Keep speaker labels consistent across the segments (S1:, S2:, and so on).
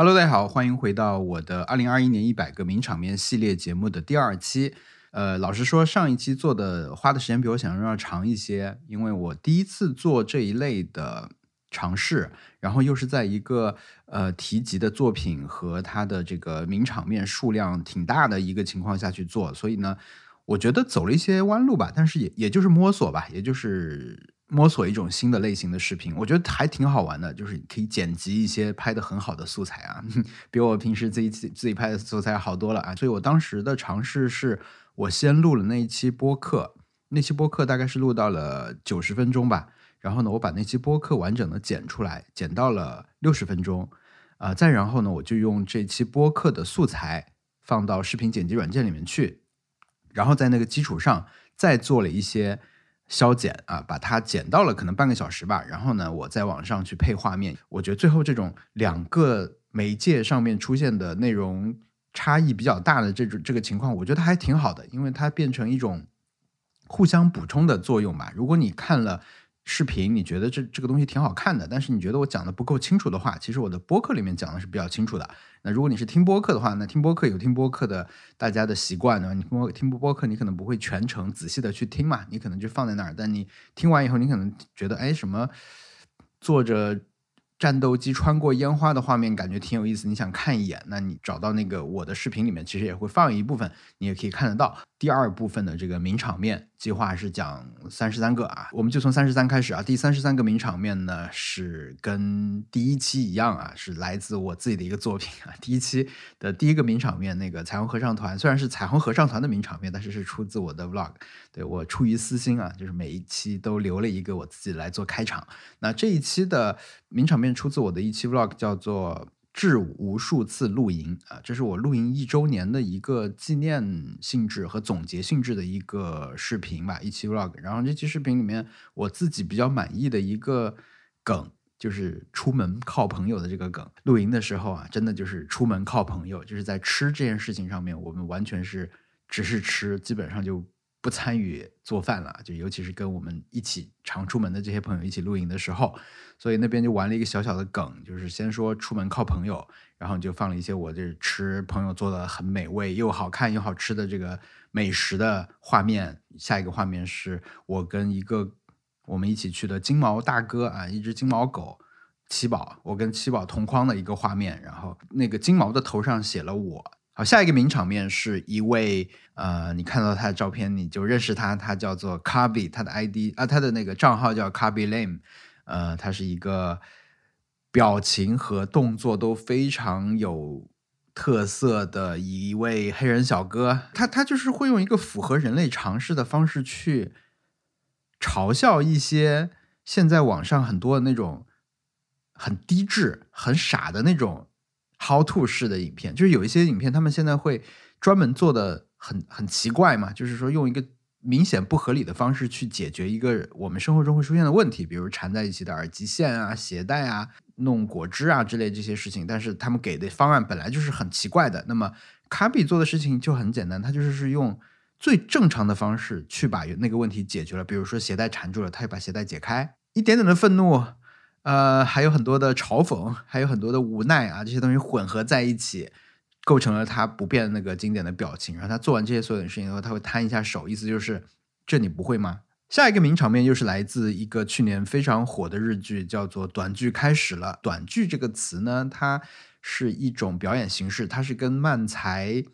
S1: Hello，大家好，欢迎回到我的二零二一年一百个名场面系列节目的第二期。呃，老实说，上一期做的花的时间比我想象中要长一些，因为我第一次做这一类的尝试，然后又是在一个呃提及的作品和它的这个名场面数量挺大的一个情况下去做，所以呢，我觉得走了一些弯路吧，但是也也就是摸索吧，也就是摸索一种新的类型的视频，我觉得还挺好玩的，就是可以剪辑一些拍的很好的素材啊，比我平时自己自己拍的素材好多了啊，所以我当时的尝试是。我先录了那一期播客，那期播客大概是录到了九十分钟吧。然后呢，我把那期播客完整的剪出来，剪到了六十分钟。啊，再然后呢，我就用这期播客的素材放到视频剪辑软件里面去，然后在那个基础上再做了一些消减啊，把它剪到了可能半个小时吧。然后呢，我在网上去配画面。我觉得最后这种两个媒介上面出现的内容。差异比较大的这种这个情况，我觉得还挺好的，因为它变成一种互相补充的作用吧。如果你看了视频，你觉得这这个东西挺好看的，但是你觉得我讲的不够清楚的话，其实我的播客里面讲的是比较清楚的。那如果你是听播客的话，那听播客有听播客的大家的习惯呢，你听播听播客，你可能不会全程仔细的去听嘛，你可能就放在那儿。但你听完以后，你可能觉得，哎，什么坐着。战斗机穿过烟花的画面感觉挺有意思，你想看一眼，那你找到那个我的视频里面，其实也会放一部分，你也可以看得到。第二部分的这个名场面计划是讲三十三个啊，我们就从三十三开始啊。第三十三个名场面呢是跟第一期一样啊，是来自我自己的一个作品啊。第一期的第一个名场面，那个彩虹合唱团虽然是彩虹合唱团的名场面，但是是出自我的 vlog，对我出于私心啊，就是每一期都留了一个我自己来做开场。那这一期的名场面出自我的一期 vlog，叫做。致无数次露营啊，这是我露营一周年的一个纪念性质和总结性质的一个视频吧，一期 vlog。然后这期视频里面，我自己比较满意的一个梗，就是出门靠朋友的这个梗。露营的时候啊，真的就是出门靠朋友，就是在吃这件事情上面，我们完全是只是吃，基本上就。不参与做饭了，就尤其是跟我们一起常出门的这些朋友一起露营的时候，所以那边就玩了一个小小的梗，就是先说出门靠朋友，然后就放了一些我这吃朋友做的很美味又好看又好吃的这个美食的画面。下一个画面是我跟一个我们一起去的金毛大哥啊，一只金毛狗七宝，我跟七宝同框的一个画面，然后那个金毛的头上写了我。好，下一个名场面是一位，呃，你看到他的照片，你就认识他，他叫做 c a r b y 他的 ID 啊，他的那个账号叫 c a r b y Lame，呃，他是一个表情和动作都非常有特色的一位黑人小哥，他他就是会用一个符合人类常识的方式去嘲笑一些现在网上很多的那种很低智、很傻的那种。How to 式的影片，就是有一些影片，他们现在会专门做的很很奇怪嘛，就是说用一个明显不合理的方式去解决一个我们生活中会出现的问题，比如缠在一起的耳机线啊、鞋带啊、弄果汁啊之类这些事情。但是他们给的方案本来就是很奇怪的。那么卡比做的事情就很简单，他就是是用最正常的方式去把那个问题解决了。比如说鞋带缠住了，他就把鞋带解开，一点点的愤怒。呃，还有很多的嘲讽，还有很多的无奈啊，这些东西混合在一起，构成了他不变的那个经典的表情。然后他做完这些所有的事情以后，他会摊一下手，意思就是这你不会吗？下一个名场面又是来自一个去年非常火的日剧，叫做《短剧开始了》。短剧这个词呢，它是一种表演形式，它是跟漫才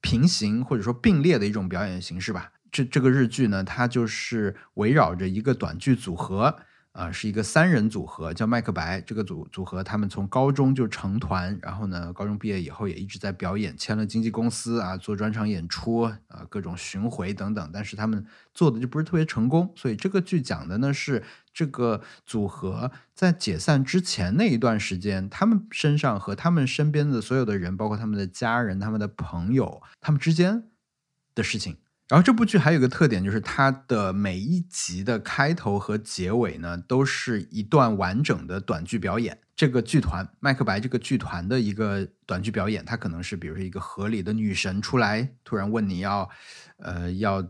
S1: 平行或者说并列的一种表演形式吧。这这个日剧呢，它就是围绕着一个短剧组合。啊，是一个三人组合，叫麦克白。这个组组合，他们从高中就成团，然后呢，高中毕业以后也一直在表演，签了经纪公司啊，做专场演出啊，各种巡回等等。但是他们做的就不是特别成功，所以这个剧讲的呢是这个组合在解散之前那一段时间，他们身上和他们身边的所有的人，包括他们的家人、他们的朋友，他们之间的事情。然后这部剧还有一个特点，就是它的每一集的开头和结尾呢，都是一段完整的短剧表演。这个剧团麦克白这个剧团的一个短剧表演，它可能是比如说一个河里的女神出来，突然问你要。呃，要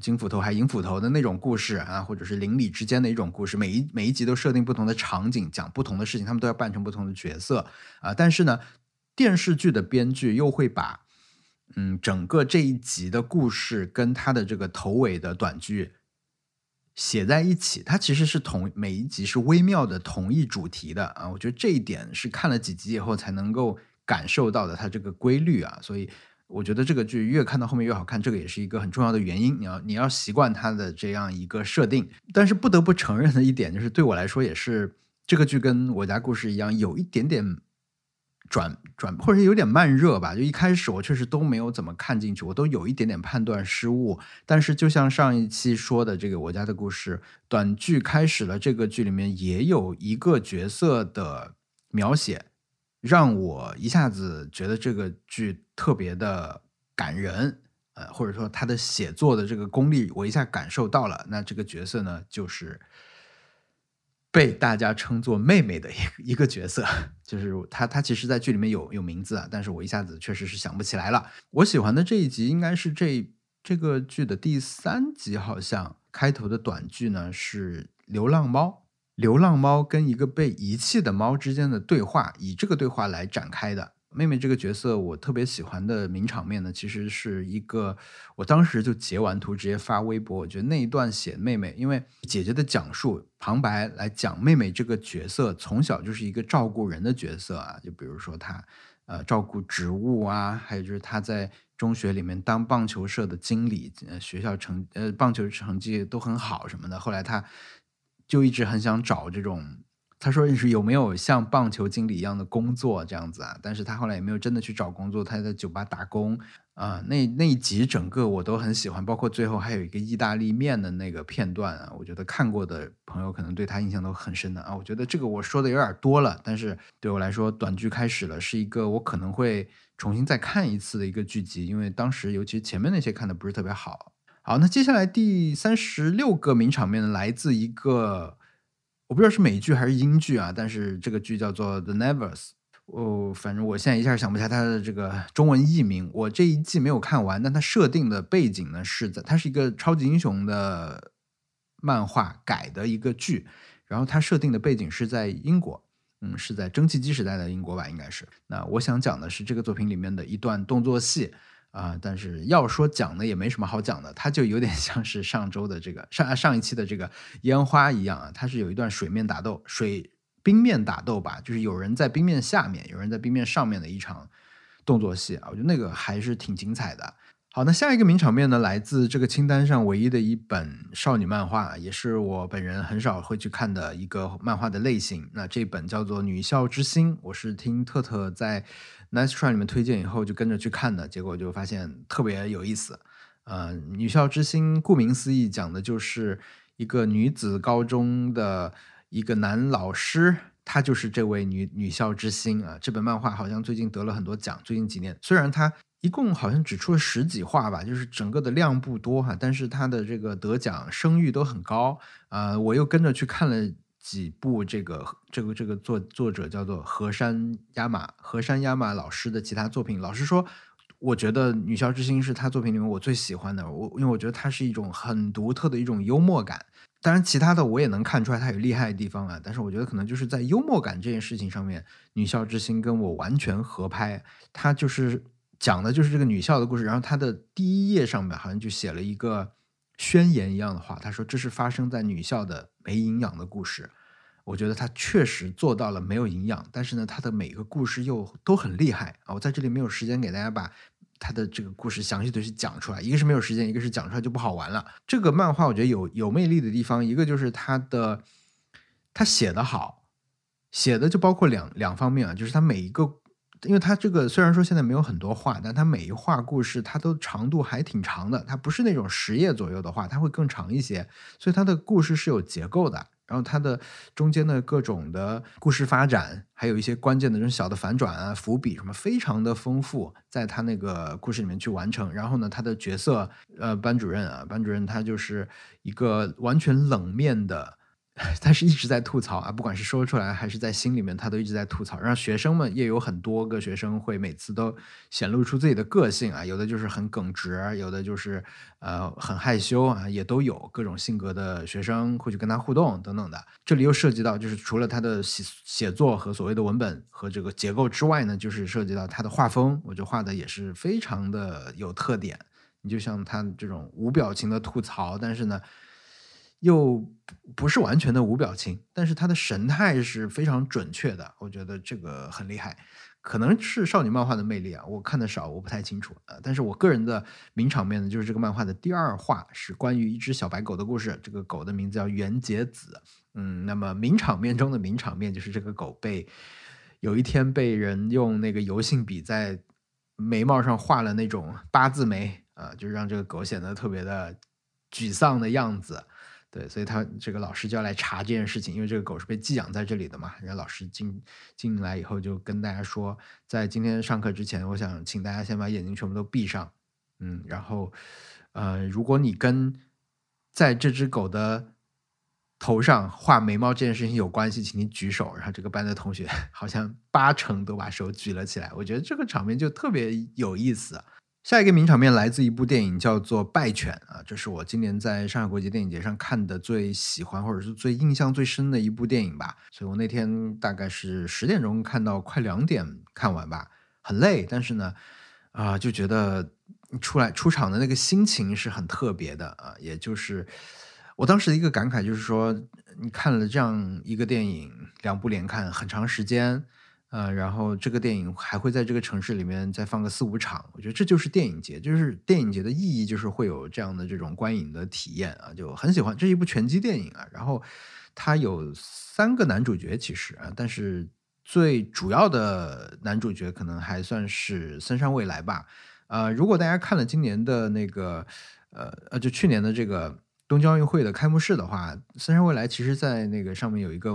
S1: 金斧头还银斧头的那种故事啊，或者是邻里之间的一种故事，每一每一集都设定不同的场景，讲不同的事情，他们都要扮成不同的角色啊。但是呢，电视剧的编剧又会把嗯整个这一集的故事跟他的这个头尾的短剧写在一起，它其实是同每一集是微妙的同一主题的啊。我觉得这一点是看了几集以后才能够感受到的，它这个规律啊，所以。我觉得这个剧越看到后面越好看，这个也是一个很重要的原因。你要你要习惯它的这样一个设定，但是不得不承认的一点就是，对我来说也是这个剧跟我家故事一样，有一点点转转或者有点慢热吧。就一开始我确实都没有怎么看进去，我都有一点点判断失误。但是就像上一期说的这个我家的故事短剧开始了，这个剧里面也有一个角色的描写。让我一下子觉得这个剧特别的感人，呃，或者说他的写作的这个功力，我一下感受到了。那这个角色呢，就是被大家称作妹妹的一一个角色，就是她。她其实，在剧里面有有名字啊，但是我一下子确实是想不起来了。我喜欢的这一集应该是这这个剧的第三集，好像开头的短剧呢是流浪猫。流浪猫跟一个被遗弃的猫之间的对话，以这个对话来展开的。妹妹这个角色，我特别喜欢的名场面呢，其实是一个，我当时就截完图直接发微博。我觉得那一段写妹妹，因为姐姐的讲述旁白来讲妹妹这个角色，从小就是一个照顾人的角色啊。就比如说她，呃，照顾植物啊，还有就是她在中学里面当棒球社的经理，学校成呃棒球成绩都很好什么的。后来她。就一直很想找这种，他说是有没有像棒球经理一样的工作这样子啊？但是他后来也没有真的去找工作，他在酒吧打工啊。那那一集整个我都很喜欢，包括最后还有一个意大利面的那个片段啊，我觉得看过的朋友可能对他印象都很深的啊。我觉得这个我说的有点多了，但是对我来说，短剧开始了，是一个我可能会重新再看一次的一个剧集，因为当时尤其前面那些看的不是特别好。好，那接下来第三十六个名场面呢，来自一个我不知道是美剧还是英剧啊，但是这个剧叫做《The Nevers》。哦，反正我现在一下想不起来它的这个中文译名。我这一季没有看完，但它设定的背景呢是在它是一个超级英雄的漫画改的一个剧，然后它设定的背景是在英国，嗯，是在蒸汽机时代的英国吧，应该是。那我想讲的是这个作品里面的一段动作戏。啊，但是要说讲的也没什么好讲的，它就有点 像是上周的这个上上一期的这个烟花一样啊，它是有一段水面打斗、水冰面打斗吧，就是有人在冰面下面，有人在冰面上面的一场动作戏啊，我觉得那个还是挺精彩的。好，那下一个名场面呢，来自这个清单上唯一的一本少女漫画，也是我本人很少会去看的一个漫画的类型。那这本叫做《女校之星》，我是听特特在。Nice try 里面推荐以后就跟着去看的，结果就发现特别有意思。呃，女校之星顾名思义讲的就是一个女子高中的一个男老师，他就是这位女女校之星啊。这本漫画好像最近得了很多奖，最近几年虽然它一共好像只出了十几话吧，就是整个的量不多哈，但是它的这个得奖声誉都很高啊。我又跟着去看了。几部这个这个这个作作者叫做河山亚马河山亚马老师的其他作品，老实说，我觉得《女校之星》是他作品里面我最喜欢的。我因为我觉得它是一种很独特的一种幽默感。当然，其他的我也能看出来它有厉害的地方啊。但是我觉得可能就是在幽默感这件事情上面，《女校之星》跟我完全合拍。它就是讲的就是这个女校的故事。然后它的第一页上面好像就写了一个。宣言一样的话，他说这是发生在女校的没营养的故事。我觉得他确实做到了没有营养，但是呢，他的每个故事又都很厉害啊！我在这里没有时间给大家把他的这个故事详细的去讲出来，一个是没有时间，一个是讲出来就不好玩了。这个漫画我觉得有有魅力的地方，一个就是他的他写的好，写的就包括两两方面啊，就是他每一个。因为他这个虽然说现在没有很多话，但他每一话故事它都长度还挺长的，它不是那种十页左右的话，它会更长一些，所以它的故事是有结构的。然后它的中间的各种的故事发展，还有一些关键的这种小的反转啊、伏笔什么，非常的丰富，在他那个故事里面去完成。然后呢，他的角色呃，班主任啊，班主任他就是一个完全冷面的 他是一直在吐槽啊，不管是说出来还是在心里面，他都一直在吐槽。让学生们也有很多个学生会每次都显露出自己的个性啊，有的就是很耿直，有的就是呃很害羞啊，也都有各种性格的学生会去跟他互动等等的。这里又涉及到就是除了他的写写作和所谓的文本和这个结构之外呢，就是涉及到他的画风，我觉得画的也是非常的有特点。你就像他这种无表情的吐槽，但是呢。又不是完全的无表情，但是他的神态是非常准确的，我觉得这个很厉害，可能是少女漫画的魅力啊。我看的少，我不太清楚啊。但是我个人的名场面呢，就是这个漫画的第二话是关于一只小白狗的故事，这个狗的名字叫元节子。嗯，那么名场面中的名场面就是这个狗被有一天被人用那个油性笔在眉毛上画了那种八字眉啊，就让这个狗显得特别的沮丧的样子。对，所以他这个老师就要来查这件事情，因为这个狗是被寄养在这里的嘛。然后老师进进来以后，就跟大家说，在今天上课之前，我想请大家先把眼睛全部都闭上，嗯，然后，呃，如果你跟在这只狗的头上画眉毛这件事情有关系，请你举手。然后这个班的同学 好像八成都把手举了起来，我觉得这个场面就特别有意思。下一个名场面来自一部电影，叫做《败犬》啊，这是我今年在上海国际电影节上看的最喜欢或者是最印象最深的一部电影吧。所以我那天大概是十点钟看到快两点看完吧，很累，但是呢，啊，就觉得出来出场的那个心情是很特别的啊。也就是我当时的一个感慨，就是说你看了这样一个电影，两部连看很长时间。呃，然后这个电影还会在这个城市里面再放个四五场，我觉得这就是电影节，就是电影节的意义，就是会有这样的这种观影的体验啊，就很喜欢。这是一部拳击电影啊，然后它有三个男主角其实啊，但是最主要的男主角可能还算是森山未来吧。呃，如果大家看了今年的那个呃呃，就去年的这个东京奥运会的开幕式的话，森山未来其实在那个上面有一个。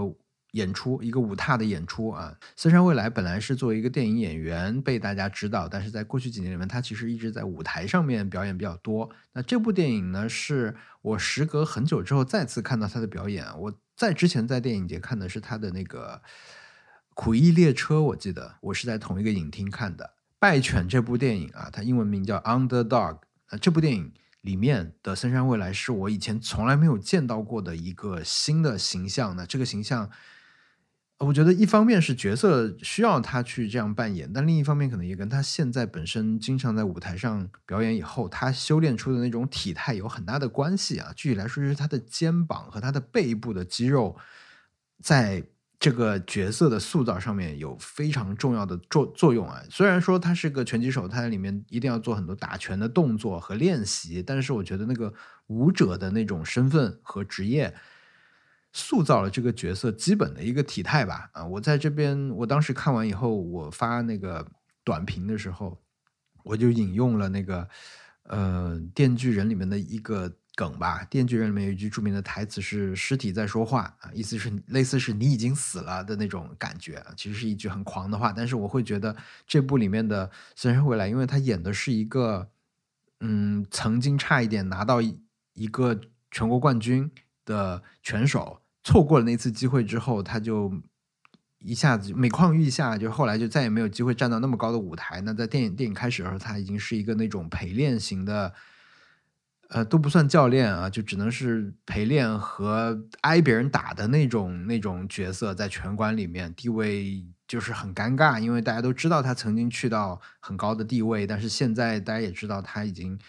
S1: 演出一个舞踏的演出啊，森山未来本来是作为一个电影演员被大家知道，但是在过去几年里面，他其实一直在舞台上面表演比较多。那这部电影呢，是我时隔很久之后再次看到他的表演。我在之前在电影节看的是他的那个《苦役列车》，我记得我是在同一个影厅看的《败犬》这部电影啊，它英文名叫《Underdog》。那这部电影里面的森山未来是我以前从来没有见到过的一个新的形象。那这个形象。我觉得一方面是角色需要他去这样扮演，但另一方面可能也跟他现在本身经常在舞台上表演以后，他修炼出的那种体态有很大的关系啊。具体来说，就是他的肩膀和他的背部的肌肉，在这个角色的塑造上面有非常重要的作作用啊。虽然说他是个拳击手，他在里面一定要做很多打拳的动作和练习，但是我觉得那个舞者的那种身份和职业。塑造了这个角色基本的一个体态吧，啊，我在这边，我当时看完以后，我发那个短评的时候，我就引用了那个呃《电锯人》里面的一个梗吧，《电锯人》里面有一句著名的台词是“尸体在说话”，啊，意思是类似是你已经死了的那种感觉，其实是一句很狂的话，但是我会觉得这部里面的森山未来，因为他演的是一个嗯曾经差一点拿到一个全国冠军的拳手。错过了那次机会之后，他就一下子每况愈下，就后来就再也没有机会站到那么高的舞台。那在电影电影开始的时候，他已经是一个那种陪练型的，呃，都不算教练啊，就只能是陪练和挨别人打的那种那种角色，在拳馆里面地位就是很尴尬，因为大家都知道他曾经去到很高的地位，但是现在大家也知道他已经。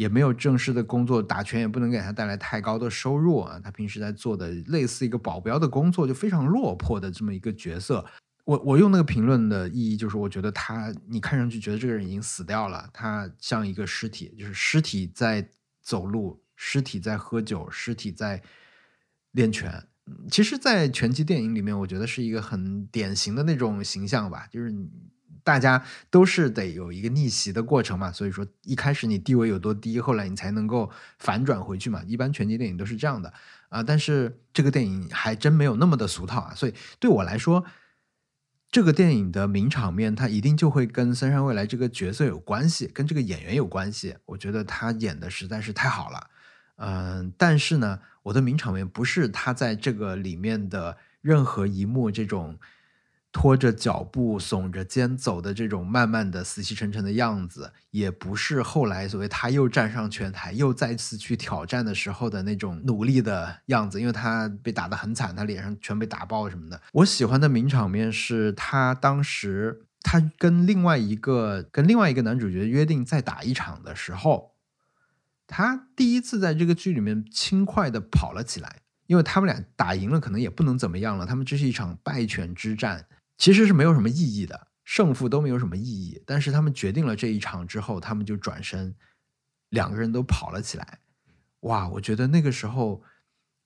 S1: 也没有正式的工作，打拳也不能给他带来太高的收入啊。他平时在做的类似一个保镖的工作，就非常落魄的这么一个角色。我我用那个评论的意义就是，我觉得他，你看上去觉得这个人已经死掉了，他像一个尸体，就是尸体在走路，尸体在喝酒，尸体在练拳。其实，在拳击电影里面，我觉得是一个很典型的那种形象吧，就是。大家都是得有一个逆袭的过程嘛，所以说一开始你地位有多低，后来你才能够反转回去嘛。一般拳击电影都是这样的啊，但是这个电影还真没有那么的俗套啊。所以对我来说，这个电影的名场面，它一定就会跟森山未来这个角色有关系，跟这个演员有关系。我觉得他演的实在是太好了，嗯，但是呢，我的名场面不是他在这个里面的任何一幕这种。拖着脚步、耸着肩走的这种慢慢的、死气沉沉的样子，也不是后来所谓他又站上拳台、又再次去挑战的时候的那种努力的样子，因为他被打得很惨，他脸上全被打爆什么的。我喜欢的名场面是他当时他跟另外一个跟另外一个男主角约定再打一场的时候，他第一次在这个剧里面轻快的跑了起来，因为他们俩打赢了，可能也不能怎么样了，他们这是一场败犬之战。其实是没有什么意义的，胜负都没有什么意义。但是他们决定了这一场之后，他们就转身，两个人都跑了起来。哇，我觉得那个时候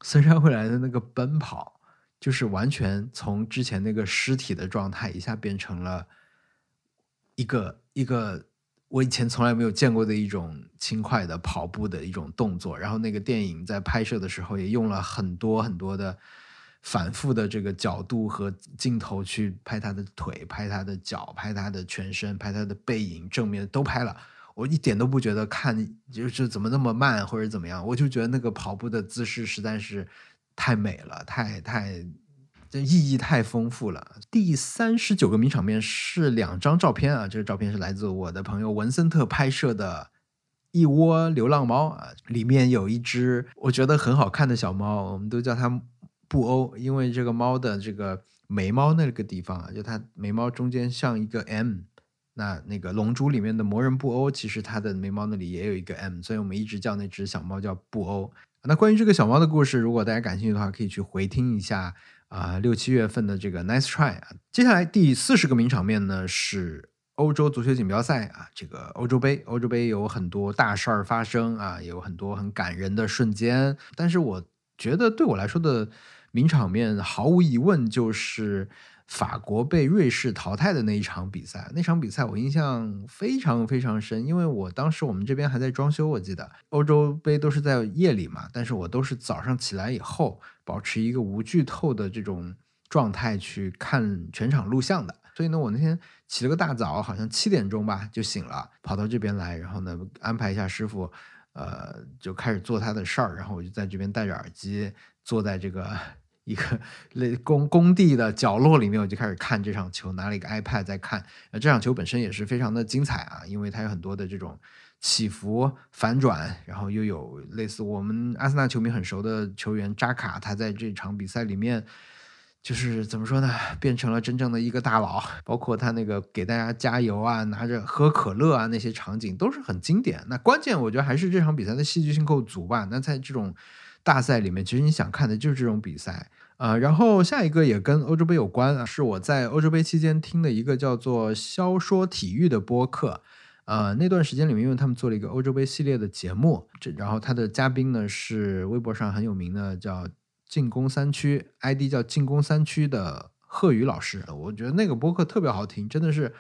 S1: 森山未来的那个奔跑，就是完全从之前那个尸体的状态，一下变成了一个一个我以前从来没有见过的一种轻快的跑步的一种动作。然后那个电影在拍摄的时候也用了很多很多的。反复的这个角度和镜头去拍他的腿，拍他的脚，拍他的全身，拍他的背影，正面都拍了。我一点都不觉得看就是怎么那么慢或者怎么样，我就觉得那个跑步的姿势实在是太美了，太太这意义太丰富了。第三十九个名场面是两张照片啊，这个照片是来自我的朋友文森特拍摄的一窝流浪猫啊，里面有一只我觉得很好看的小猫，我们都叫它。布欧，因为这个猫的这个眉毛那个地方啊，就它眉毛中间像一个 M，那那个龙珠里面的魔人布欧，其实它的眉毛那里也有一个 M，所以我们一直叫那只小猫叫布欧。那关于这个小猫的故事，如果大家感兴趣的话，可以去回听一下啊六七月份的这个 Nice Try 啊。接下来第四十个名场面呢是欧洲足球锦标赛啊，这个欧洲杯，欧洲杯有很多大事儿发生啊，有很多很感人的瞬间，但是我觉得对我来说的。名场面毫无疑问就是法国被瑞士淘汰的那一场比赛。那场比赛我印象非常非常深，因为我当时我们这边还在装修，我记得欧洲杯都是在夜里嘛，但是我都是早上起来以后保持一个无剧透的这种状态去看全场录像的。所以呢，我那天起了个大早，好像七点钟吧就醒了，跑到这边来，然后呢安排一下师傅，呃，就开始做他的事儿，然后我就在这边戴着耳机坐在这个。一个 类工工地的角落里面，我就开始看这场球，拿了一个 iPad 在看。呃，这场球本身也是非常的精彩啊，因为它有很多的这种起伏反转，然后又有类似我们阿森纳球迷很熟的球员扎卡，他在这场比赛里面就是怎么说呢，变成了真正的一个大佬。包括他那个给大家加油啊，拿着喝可乐啊，那些场景都是很经典。那关键我觉得还是这场比赛的戏剧性够足吧。那在这种大赛里面，其实你想看的就是这种比赛啊。然后下一个也跟欧洲杯有关啊，是我在欧洲杯期间听的一个叫做“肖说体育”的播客。呃，那段时间里面，因为他们做了一个欧洲杯系列的节目，这然后他的嘉宾呢是微博上很有名的叫“进攻三区 ”，ID 叫“进攻三区”的贺宇老师。我觉得那个播客特别好听，真的是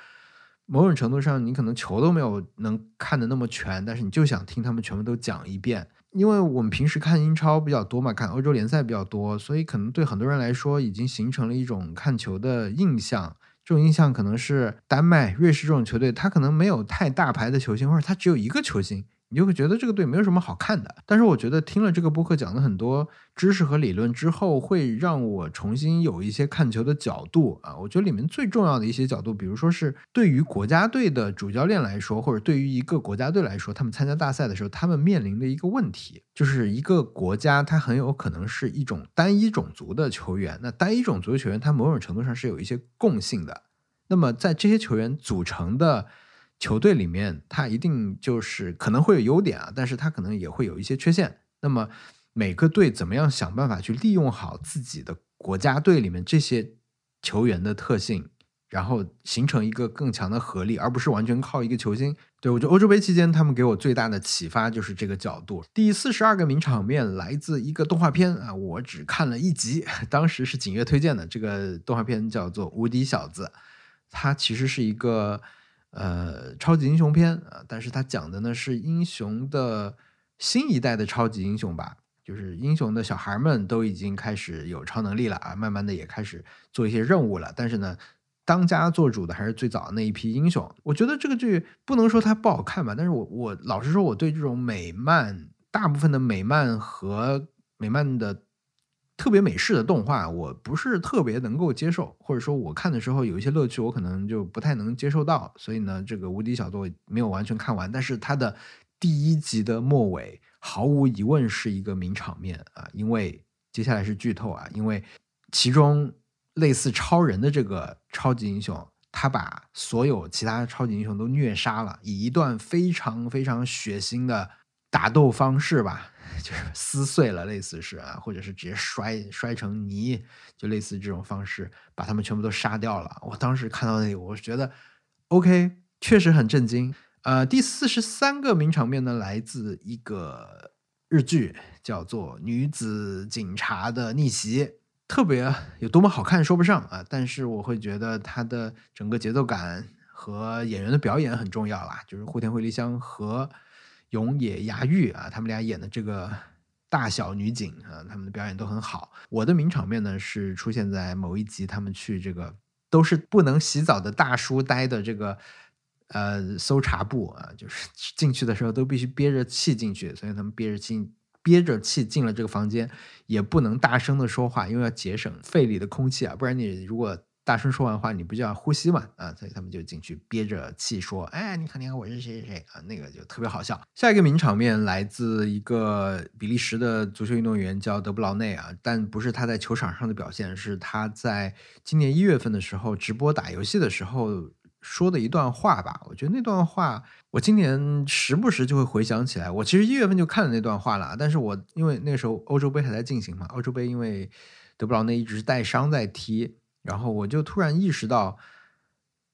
S1: 某种程度上，你可能球都没有能看的那么全，但是你就想听他们全部都讲一遍。因为我们平时看英超比较多嘛，看欧洲联赛比较多，所以可能对很多人来说已经形成了一种看球的印象。这种印象可能是丹麦、瑞士这种球队，他可能没有太大牌的球星，或者他只有一个球星。你就会觉得这个队没有什么好看的，但是我觉得听了这个播客讲的很多知识和理论之后，会让我重新有一些看球的角度啊。我觉得里面最重要的一些角度，比如说是对于国家队的主教练来说，或者对于一个国家队来说，他们参加大赛的时候，他们面临的一个问题，就是一个国家它很有可能是一种单一种族的球员。那单一种族的球员，他某种程度上是有一些共性的。那么在这些球员组成的。球队里面，他一定就是可能会有优点啊，但是他可能也会有一些缺陷。那么每个队怎么样想办法去利用好自己的国家队里面这些球员的特性，然后形成一个更强的合力，而不是完全靠一个球星。对我觉得欧洲杯期间，他们给我最大的启发就是这个角度。第四十二个名场面来自一个动画片啊，我只看了一集，当时是景月推荐的。这个动画片叫做《无敌小子》，它其实是一个。呃，超级英雄片啊，但是它讲的呢是英雄的新一代的超级英雄吧，就是英雄的小孩们都已经开始有超能力了啊，慢慢的也开始做一些任务了。但是呢，当家做主的还是最早的那一批英雄。我觉得这个剧不能说它不好看吧，但是我我老实说，我对这种美漫，大部分的美漫和。美漫的特别美式的动画，我不是特别能够接受，或者说我看的时候有一些乐趣，我可能就不太能接受到。所以呢，这个无敌小作没有完全看完，但是它的第一集的末尾毫无疑问是一个名场面啊，因为接下来是剧透啊，因为其中类似超人的这个超级英雄。他把所有其他超级英雄都虐杀了，以一段非常非常血腥的打斗方式吧，就是撕碎了，类似是啊，或者是直接摔摔成泥，就类似这种方式把他们全部都杀掉了。我当时看到那里，我觉得 OK，确实很震惊。呃，第四十三个名场面呢，来自一个日剧，叫做《女子警察的逆袭》。特别有多么好看说不上啊，但是我会觉得它的整个节奏感和演员的表演很重要啦。就是户田惠梨香和永野芽郁啊，他们俩演的这个大小女警啊，他们的表演都很好。我的名场面呢是出现在某一集，他们去这个都是不能洗澡的大叔待的这个呃搜查部啊，就是进去的时候都必须憋着气进去，所以他们憋着气。憋着气进了这个房间，也不能大声的说话，因为要节省肺里的空气啊，不然你如果大声说完话，你不就要呼吸嘛？啊，所以他们就进去憋着气说：“哎，你看，你看，我是谁谁谁啊？”那个就特别好笑。下一个名场面来自一个比利时的足球运动员叫德布劳内啊，但不是他在球场上的表现，是他在今年一月份的时候直播打游戏的时候。说的一段话吧，我觉得那段话我今年时不时就会回想起来。我其实一月份就看了那段话了，但是我因为那时候欧洲杯还在进行嘛，欧洲杯因为德布劳内一直是带伤在踢，然后我就突然意识到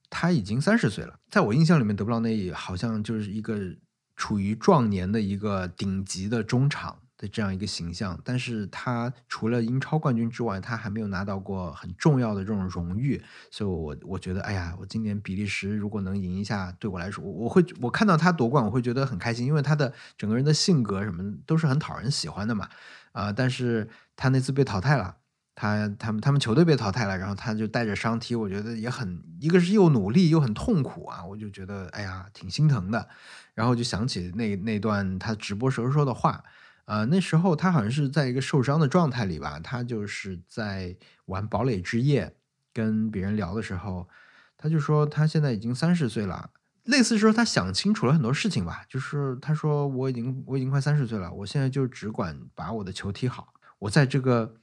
S1: 他已经三十岁了。在我印象里面，德布劳内好像就是一个处于壮年的一个顶级的中场。的这样一个形象，但是他除了英超冠军之外，他还没有拿到过很重要的这种荣誉，所以，我我觉得，哎呀，我今年比利时如果能赢一下，对我来说，我我会我看到他夺冠，我会觉得很开心，因为他的整个人的性格什么都是很讨人喜欢的嘛，啊，但是他那次被淘汰了，他他们他们球队被淘汰了，然后他就带着伤踢，我觉得也很，一个是又努力又很痛苦啊，我就觉得，哎呀，挺心疼的，然后就想起那那段他直播时候说的话。呃，那时候他好像是在一个受伤的状态里吧，他就是在玩堡垒之夜，跟别人聊的时候，他就说他现在已经三十岁了，类似说他想清楚了很多事情吧，就是他说我已经我已经快三十岁了，我现在就只管把我的球踢好，我在这个。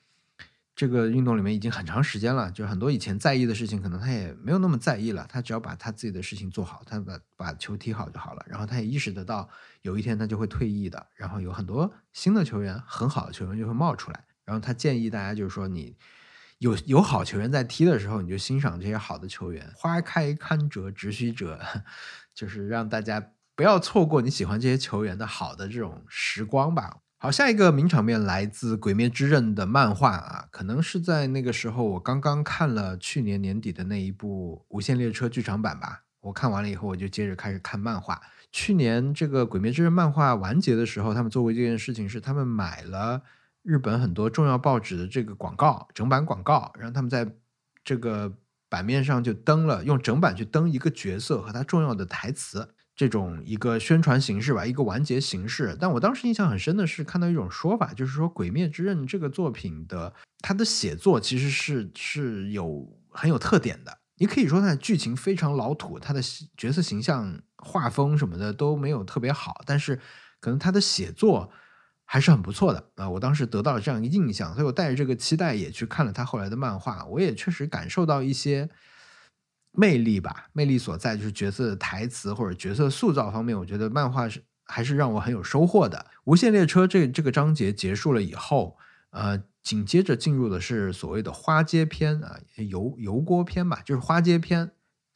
S1: 这个运动里面已经很长时间了，就很多以前在意的事情，可能他也没有那么在意了。他只要把他自己的事情做好，他把把球踢好就好了。然后他也意识得到，有一天他就会退役的。然后有很多新的球员，很好的球员就会冒出来。然后他建议大家，就是说你有有好球员在踢的时候，你就欣赏这些好的球员。花开堪折直须折，就是让大家不要错过你喜欢这些球员的好的这种时光吧。好，下一个名场面来自《鬼灭之刃》的漫画啊，可能是在那个时候，我刚刚看了去年年底的那一部《无限列车》剧场版吧。我看完了以后，我就接着开始看漫画。去年这个《鬼灭之刃》漫画完结的时候，他们做过一件事情，是他们买了日本很多重要报纸的这个广告整版广告，让他们在这个版面上就登了，用整版去登一个角色和他重要的台词。这种一个宣传形式吧，一个完结形式。但我当时印象很深的是看到一种说法，就是说《鬼灭之刃》这个作品的它的写作其实是是有很有特点的。你可以说它的剧情非常老土，它的角色形象、画风什么的都没有特别好，但是可能它的写作还是很不错的啊。我当时得到了这样一个印象，所以我带着这个期待也去看了他后来的漫画，我也确实感受到一些。魅力吧，魅力所在就是角色的台词或者角色塑造方面，我觉得漫画是还是让我很有收获的。无限列车这这个章节结束了以后，呃，紧接着进入的是所谓的花街篇啊，油油锅篇吧，就是花街篇。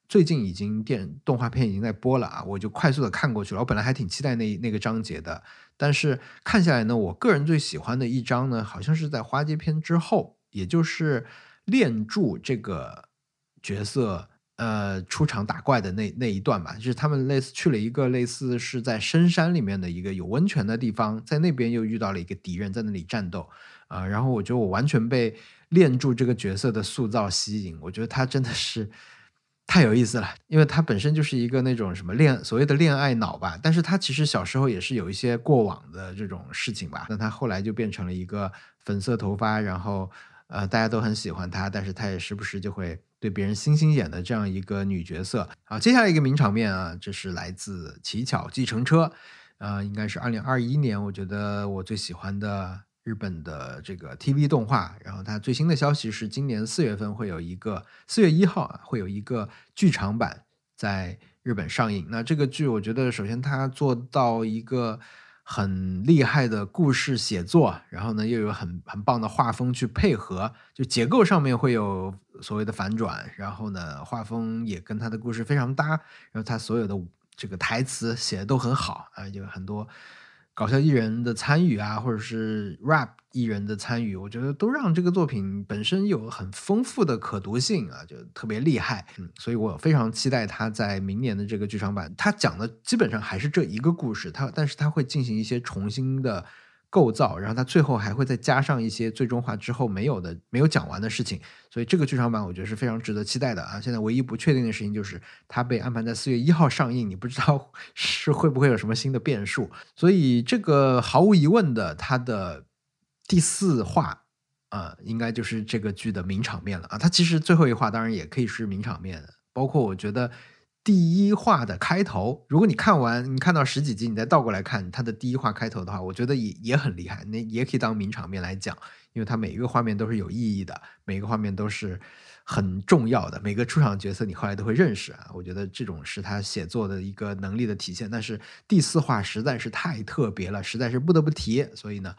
S1: 最近已经电动画片已经在播了啊，我就快速的看过去了。我本来还挺期待那那个章节的，但是看下来呢，我个人最喜欢的一章呢，好像是在花街篇之后，也就是炼柱这个角色。呃，出场打怪的那那一段吧，就是他们类似去了一个类似是在深山里面的一个有温泉的地方，在那边又遇到了一个敌人，在那里战斗啊。然后我觉得我完全被练柱这个角色的塑造吸引，我觉得他真的是太有意思了，因为他本身就是一个那种什么恋所谓的恋爱脑吧，但是他其实小时候也是有一些过往的这种事情吧。那他后来就变成了一个粉色头发，然后呃大家都很喜欢他，但是他也时不时就会对别人星星眼的这样一个女角色。好，接下来一个名场面啊，这是来自《乞巧计程车》，呃，应该是二零二一年，我觉得我最喜欢的。日本的这个 TV 动画，然后它最新的消息是，今年四月份会有一个四月一号啊，会有一个剧场版在日本上映。那这个剧，我觉得首先它做到一个很厉害的故事写作，然后呢又有很很棒的画风去配合，就结构上面会有所谓的反转，然后呢画风也跟他的故事非常搭，然后他所有的这个台词写的都很好啊，有很多。搞笑艺人的参与啊，或者是 rap 艺人的参与，我觉得都让这个作品本身有很丰富的可读性啊，就特别厉害。嗯，所以我非常期待他在明年的这个剧场版，他讲的基本上还是这一个故事，他但是他会进行一些重新的。构造，然后它最后还会再加上一些最终化之后没有的、没有讲完的事情，所以这个剧场版我觉得是非常值得期待的啊！现在唯一不确定的事情就是它被安排在四月一号上映，你不知道 是会不会有什么新的变数。所以这个毫无疑问的，它的第四话啊，应该就是这个剧的名场面了啊！它其实最后一话当然也可以是名场面，包括我觉得。第一话的开头，如果你看完，你看到十几集，你再倒过来看它的第一话开头的话，我觉得也也很厉害，那也可以当名场面来讲，因为它每一个画面都是有意义的，每一个画面都是很重要的，每个出场角色你后来都会认识啊。我觉得这种是他写作的一个能力的体现。但是第四话实在是太特别了，实在是不得不提，所以呢，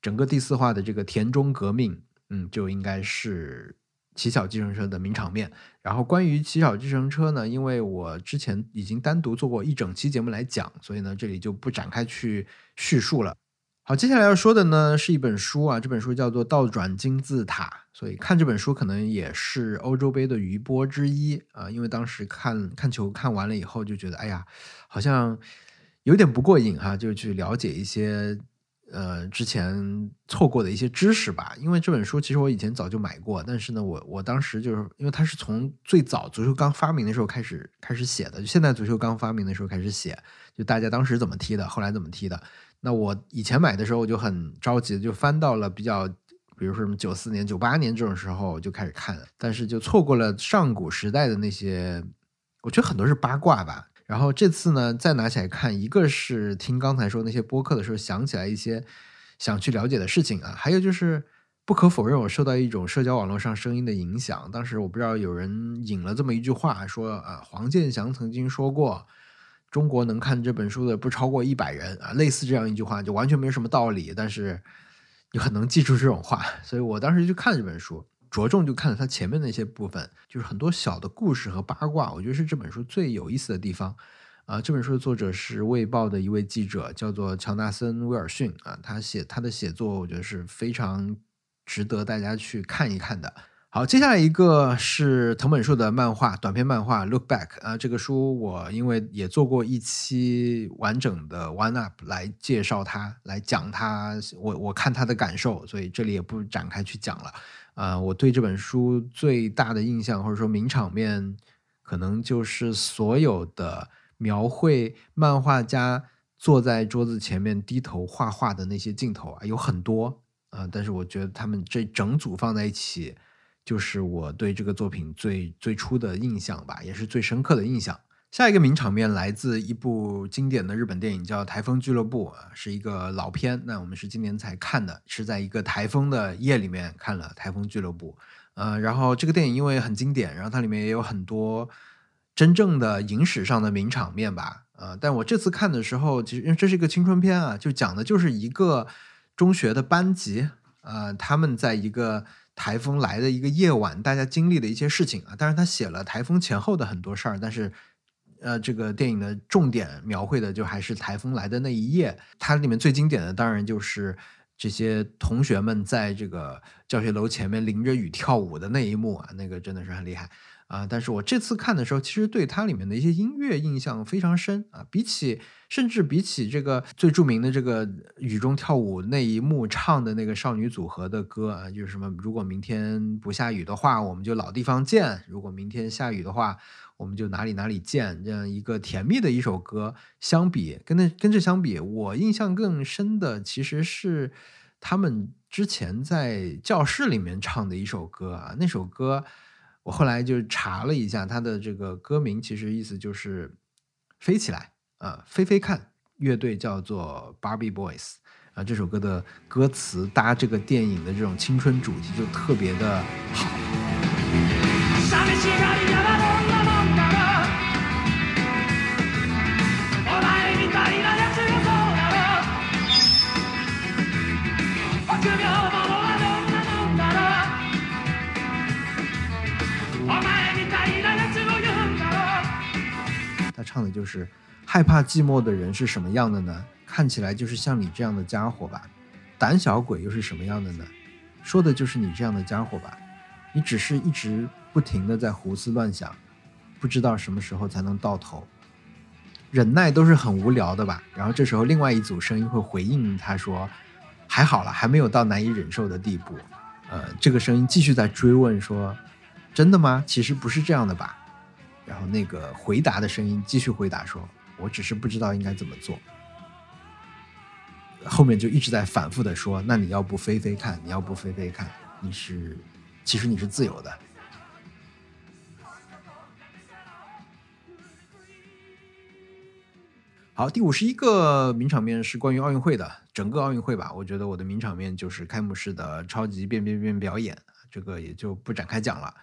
S1: 整个第四话的这个田中革命，嗯，就应该是。乞巧计程车的名场面，然后关于乞巧计程车呢，因为我之前已经单独做过一整期节目来讲，所以呢这里就不展开去叙述了。好，接下来要说的呢是一本书啊，这本书叫做《倒转金字塔》，所以看这本书可能也是欧洲杯的余波之一啊，因为当时看看球看完了以后就觉得，哎呀，好像有点不过瘾哈，就去了解一些。呃，之前错过的一些知识吧，因为这本书其实我以前早就买过，但是呢，我我当时就是因为它是从最早足球刚发明的时候开始开始写的，就现在足球刚发明的时候开始写，就大家当时怎么踢的，后来怎么踢的。那我以前买的时候我就很着急，就翻到了比较，比如说什么九四年、九八年这种时候就开始看，但是就错过了上古时代的那些，我觉得很多是八卦吧。然后这次呢，再拿起来看，一个是听刚才说那些播客的时候想起来一些想去了解的事情啊，还有就是不可否认，我受到一种社交网络上声音的影响。当时我不知道有人引了这么一句话，说啊，黄健翔曾经说过，中国能看这本书的不超过一百人啊，类似这样一句话，就完全没什么道理，但是你很能记住这种话，所以我当时就看这本书。着重就看了他前面那些部分，就是很多小的故事和八卦，我觉得是这本书最有意思的地方。啊，这本书的作者是《卫报》的一位记者，叫做乔纳森·威尔逊。啊，他写他的写作，我觉得是非常值得大家去看一看的。好，接下来一个是藤本树的漫画短篇漫画《Look Back》啊，这个书我因为也做过一期完整的 One Up 来介绍它，来讲它，我我看它的感受，所以这里也不展开去讲了。啊，我对这本书最大的印象，或者说名场面，可能就是所有的描绘漫画家坐在桌子前面低头画画的那些镜头啊，有很多啊。但是我觉得他们这整组放在一起，就是我对这个作品最最初的印象吧，也是最深刻的印象。下一个名场面来自一部经典的日本电影，叫《台风俱乐部》啊，是一个老片。那我们是今年才看的，是在一个台风的夜里面看了《台风俱乐部》。呃，然后这个电影因为很经典，然后它里面也有很多真正的影史上的名场面吧。呃，但我这次看的时候，其实因为这是一个青春片啊，就讲的就是一个中学的班级，呃，他们在一个台风来的一个夜晚，大家经历的一些事情啊。当然，他写了台风前后的很多事儿，但是。呃，这个电影的重点描绘的就还是台风来的那一夜。它里面最经典的当然就是这些同学们在这个教学楼前面淋着雨跳舞的那一幕啊，那个真的是很厉害啊，但是我这次看的时候，其实对它里面的一些音乐印象非常深啊，比起甚至比起这个最著名的这个雨中跳舞那一幕唱的那个少女组合的歌啊，就是什么如果明天不下雨的话，我们就老地方见；如果明天下雨的话，我们就哪里哪里见。这样一个甜蜜的一首歌，相比跟那跟这相比，我印象更深的其实是他们之前在教室里面唱的一首歌啊，那首歌。我后来就查了一下，它的这个歌名其实意思就是飞起来呃，飞飞看。乐队叫做 Barbie Boys 啊，这首歌的歌词搭这个电影的这种青春主题就特别的好。唱的就是害怕寂寞的人是什么样的呢？看起来就是像你这样的家伙吧。胆小鬼又是什么样的呢？说的就是你这样的家伙吧。你只是一直不停的在胡思乱想，不知道什么时候才能到头。忍耐都是很无聊的吧。然后这时候另外一组声音会回应他说：“还好了，还没有到难以忍受的地步。”呃，这个声音继续在追问说：“真的吗？其实不是这样的吧。”然后那个回答的声音继续回答说：“我只是不知道应该怎么做。”后面就一直在反复的说：“那你要不飞飞看？你要不飞飞看？你是，其实你是自由的。”好，第五十一个名场面是关于奥运会的，整个奥运会吧。我觉得我的名场面就是开幕式的超级变变变表演，这个也就不展开讲了。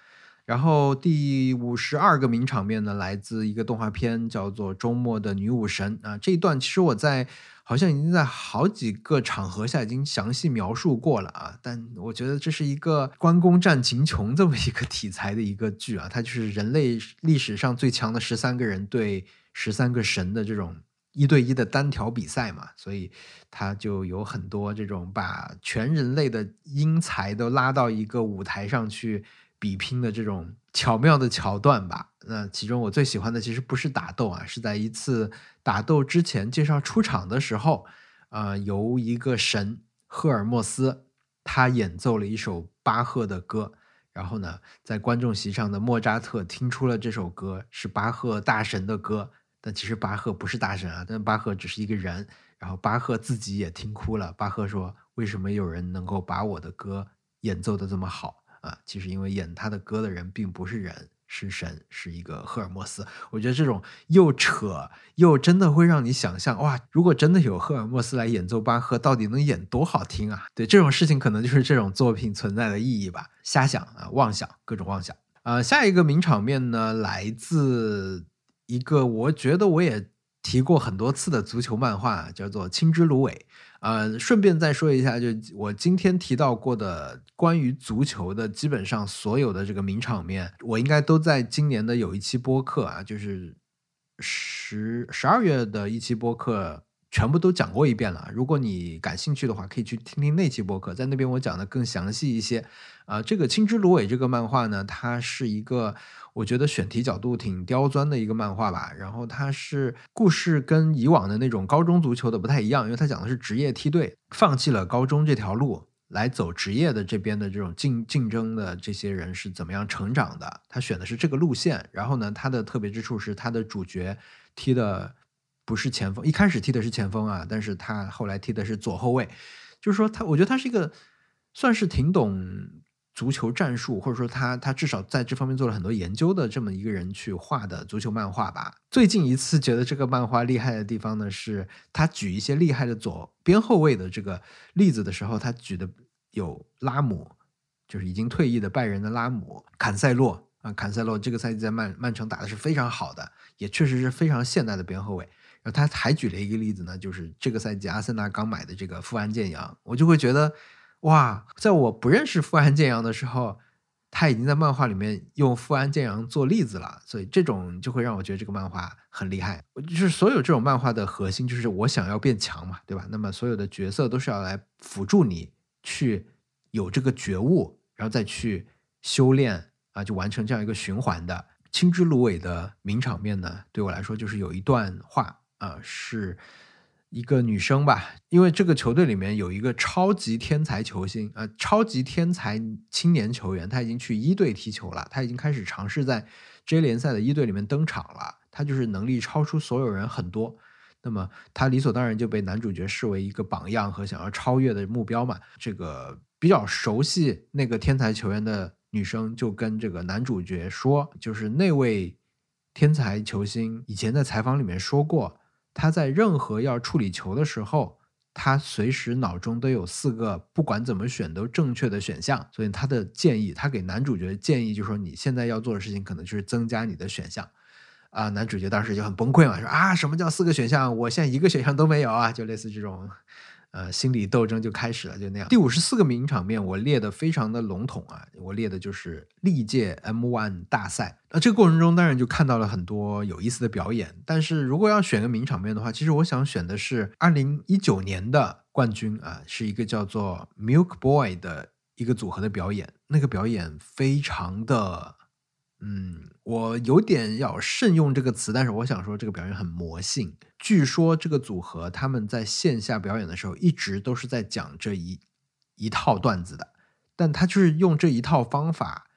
S1: 然后第五十二个名场面呢，来自一个动画片，叫做《周末的女武神》啊。这一段其实我在好像已经在好几个场合下已经详细描述过了啊。但我觉得这是一个关公战秦琼这么一个题材的一个剧啊，它就是人类历史上最强的十三个人对十三个神的这种一对一的单挑比赛嘛，所以它就有很多这种把全人类的英才都拉到一个舞台上去。比拼的这种巧妙的桥段吧。那其中我最喜欢的其实不是打斗啊，是在一次打斗之前介绍出场的时候，呃，由一个神赫尔墨斯他演奏了一首巴赫的歌，然后呢，在观众席上的莫扎特听出了这首歌是巴赫大神的歌，但其实巴赫不是大神啊，但巴赫只是一个人。然后巴赫自己也听哭了。巴赫说：“为什么有人能够把我的歌演奏的这么好？”啊，其实因为演他的歌的人并不是人，是神，是一个赫尔墨斯。我觉得这种又扯又真的会让你想象，哇，如果真的有赫尔墨斯来演奏巴赫，到底能演多好听啊？对，这种事情可能就是这种作品存在的意义吧。瞎想啊，妄想，各种妄想。呃，下一个名场面呢，来自一个我觉得我也提过很多次的足球漫画，叫做《青之芦苇》。呃，顺便再说一下，就我今天提到过的关于足球的，基本上所有的这个名场面，我应该都在今年的有一期播客啊，就是十十二月的一期播客，全部都讲过一遍了。如果你感兴趣的话，可以去听听那期播客，在那边我讲的更详细一些。啊，这个《青之芦苇》这个漫画呢，它是一个。我觉得选题角度挺刁钻的一个漫画吧，然后它是故事跟以往的那种高中足球的不太一样，因为它讲的是职业梯队放弃了高中这条路来走职业的这边的这种竞竞争的这些人是怎么样成长的。他选的是这个路线，然后呢，他的特别之处是他的主角踢的不是前锋，一开始踢的是前锋啊，但是他后来踢的是左后卫，就是说他，我觉得他是一个算是挺懂。足球战术，或者说他他至少在这方面做了很多研究的这么一个人去画的足球漫画吧。最近一次觉得这个漫画厉害的地方呢，是他举一些厉害的左边后卫的这个例子的时候，他举的有拉姆，就是已经退役的拜仁的拉姆，坎塞洛啊，坎塞洛这个赛季在曼曼城打的是非常好的，也确实是非常现代的边后卫。然后他还举了一个例子呢，就是这个赛季阿森纳刚买的这个富安健洋，我就会觉得。哇，在我不认识富安健洋的时候，他已经在漫画里面用富安健洋做例子了，所以这种就会让我觉得这个漫画很厉害。就是所有这种漫画的核心就是我想要变强嘛，对吧？那么所有的角色都是要来辅助你去有这个觉悟，然后再去修炼啊，就完成这样一个循环的。青之芦苇的名场面呢，对我来说就是有一段话啊，是一个女生吧，因为这个球队里面有一个超级天才球星呃，超级天才青年球员，他已经去一队踢球了，他已经开始尝试在 J 联赛的一队里面登场了，他就是能力超出所有人很多。那么他理所当然就被男主角视为一个榜样和想要超越的目标嘛。这个比较熟悉那个天才球员的女生就跟这个男主角说，就是那位天才球星以前在采访里面说过，他在任何要处理球的时候，他随时脑中都有四个不管怎么选都正确的选项。所以他的建议，他给男主角建议就是说，你现在要做的事情可能就是增加你的选项。啊，男主角当时就很崩溃嘛，说啊，什么叫四个选项？我现在一个选项都没有啊，就类似这种，呃，心理斗争就开始了，就那样。第五十四个名场面我列的非常的笼统啊，我列的就是历届 M1 大赛。那这个过程中当然就看到了很多有意思的表演，但是如果要选个名场面的话，其实我想选的是二零一九年的冠军啊，是一个叫做 Milk Boy 的一个组合的表演，那个表演非常的。嗯，我有点要慎用这个词，但是我想说这个表演很魔性。据说这个组合他们在线下表演的时候，一直都是在讲这一一套段子的，但他就是用这一套方法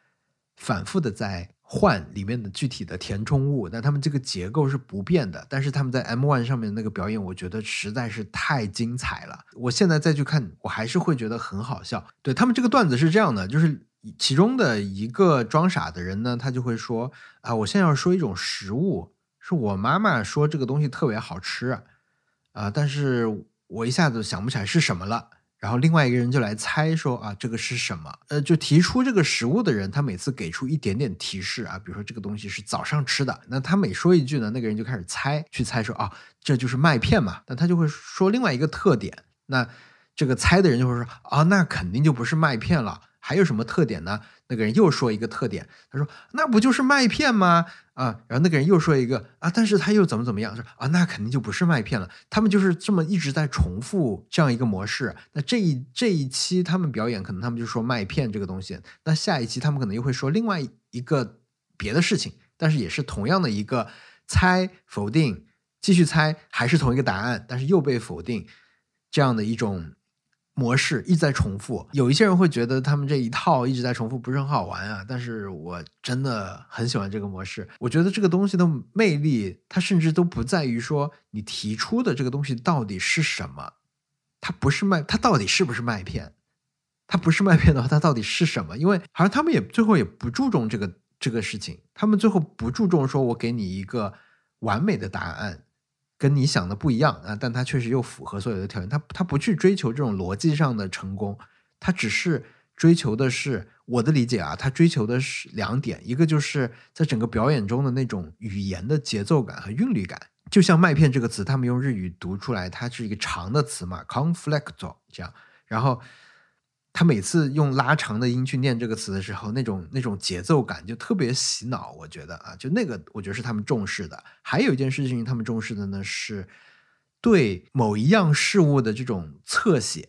S1: 反复的在换里面的具体的填充物，但他们这个结构是不变的。但是他们在 M One 上面那个表演，我觉得实在是太精彩了。我现在再去看，我还是会觉得很好笑。对他们这个段子是这样的，就是。其中的一个装傻的人呢，他就会说：“啊，我现在要说一种食物，是我妈妈说这个东西特别好吃，啊，但是我一下子想不起来是什么了。”然后另外一个人就来猜说：“啊，这个是什么？”呃，就提出这个食物的人，他每次给出一点点提示啊，比如说这个东西是早上吃的，那他每说一句呢，那个人就开始猜，去猜说：“啊，这就是麦片嘛。”那他就会说另外一个特点，那这个猜的人就会说：“啊，那肯定就不是麦片了。”还有什么特点呢？那个人又说一个特点，他说：“那不就是麦片吗？”啊，然后那个人又说一个啊，但是他又怎么怎么样？说啊，那肯定就不是麦片了。他们就是这么一直在重复这样一个模式。那这一这一期他们表演，可能他们就说麦片这个东西。那下一期他们可能又会说另外一个别的事情，但是也是同样的一个猜否定，继续猜还是同一个答案，但是又被否定，这样的一种。模式一直在重复，有一些人会觉得他们这一套一直在重复不是很好玩啊，但是我真的很喜欢这个模式。我觉得这个东西的魅力，它甚至都不在于说你提出的这个东西到底是什么，它不是麦，它到底是不是麦片？它不是麦片的话，它到底是什么？因为好像他们也最后也不注重这个这个事情，他们最后不注重说我给你一个完美的答案。跟你想的不一样啊，但他确实又符合所有的条件。他他不去追求这种逻辑上的成功，他只是追求的是我的理解啊，他追求的是两点，一个就是在整个表演中的那种语言的节奏感和韵律感。就像麦片这个词，他们用日语读出来，它是一个长的词嘛 c o n f l i c t 这样，然后。他每次用拉长的音去念这个词的时候，那种那种节奏感就特别洗脑。我觉得啊，就那个，我觉得是他们重视的。还有一件事情，他们重视的呢是对某一样事物的这种侧写，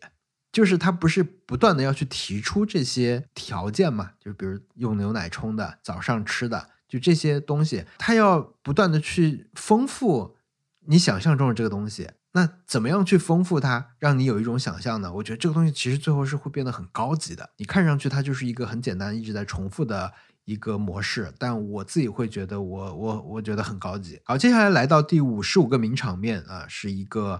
S1: 就是他不是不断的要去提出这些条件嘛，就比如用牛奶冲的、早上吃的，就这些东西，他要不断的去丰富你想象中的这个东西。那怎么样去丰富它，让你有一种想象呢？我觉得这个东西其实最后是会变得很高级的。你看上去它就是一个很简单、一直在重复的一个模式，但我自己会觉得，我我我觉得很高级。好，接下来来到第五十五个名场面啊，是一个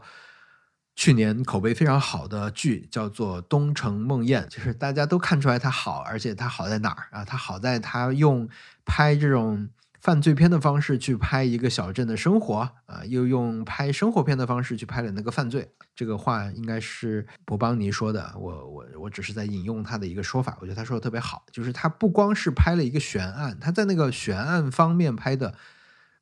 S1: 去年口碑非常好的剧，叫做《东城梦魇》，就是大家都看出来它好，而且它好在哪儿啊？它好在它用拍这种。犯罪片的方式去拍一个小镇的生活啊，又用拍生活片的方式去拍了那个犯罪。这个话应该是博邦尼说的，我我我只是在引用他的一个说法。我觉得他说的特别好，就是他不光是拍了一个悬案，他在那个悬案方面拍的。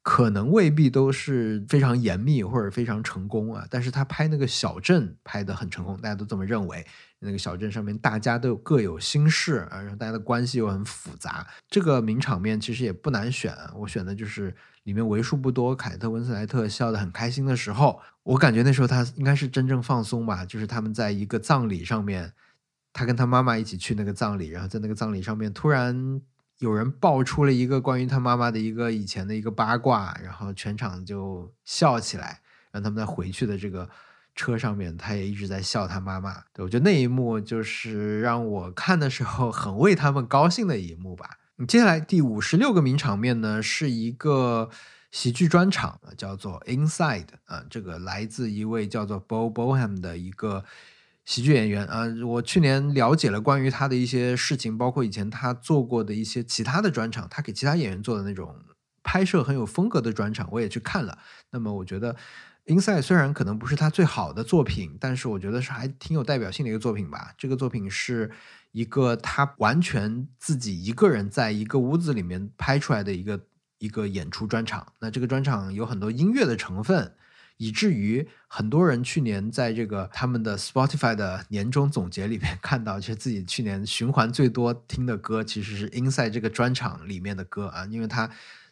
S1: 可能未必都是非常严密或者非常成功啊，但是他拍那个小镇拍的很成功，大家都这么认为。那个小镇上面大家都各有心事啊，然后大家的关系又很复杂。这个名场面其实也不难选，我选的就是里面为数不多凯特温斯莱特笑得很开心的时候。我感觉那时候他应该是真正放松吧，就是他们在一个葬礼上面，他跟他妈妈一起去那个葬礼，然后在那个葬礼上面突然。有人爆出了一个关于他妈妈的一个以前的一个八卦，然后全场就笑起来，让他们在回去的这个车上面，他也一直在笑他妈妈。对我觉得那一幕就是让我看的时候很为他们高兴的一幕吧。你接下来第五十六个名场面呢，是一个喜剧专场，叫做 Inside 啊，这个来自一位叫做 Bo Boham 的一个。喜剧演员啊，我去年了解了关于他的一些事情，包括以前他做过的一些其他的专场，他给其他演员做的那种拍摄很有风格的专场，我也去看了。那么我觉得《Inside》虽然可能不是他最好的作品，但是我觉得是还挺有代表性的一个作品吧。这个作品是一个他完全自己一个人在一个屋子里面拍出来的一个一个演出专场。那这个专场有很多音乐的成分。以至于很多人去年在这个他们的 Spotify 的年终总结里面 看到，其实自己去年循环最多听的歌其实是 Inside 这个专场里面的歌啊，因为它。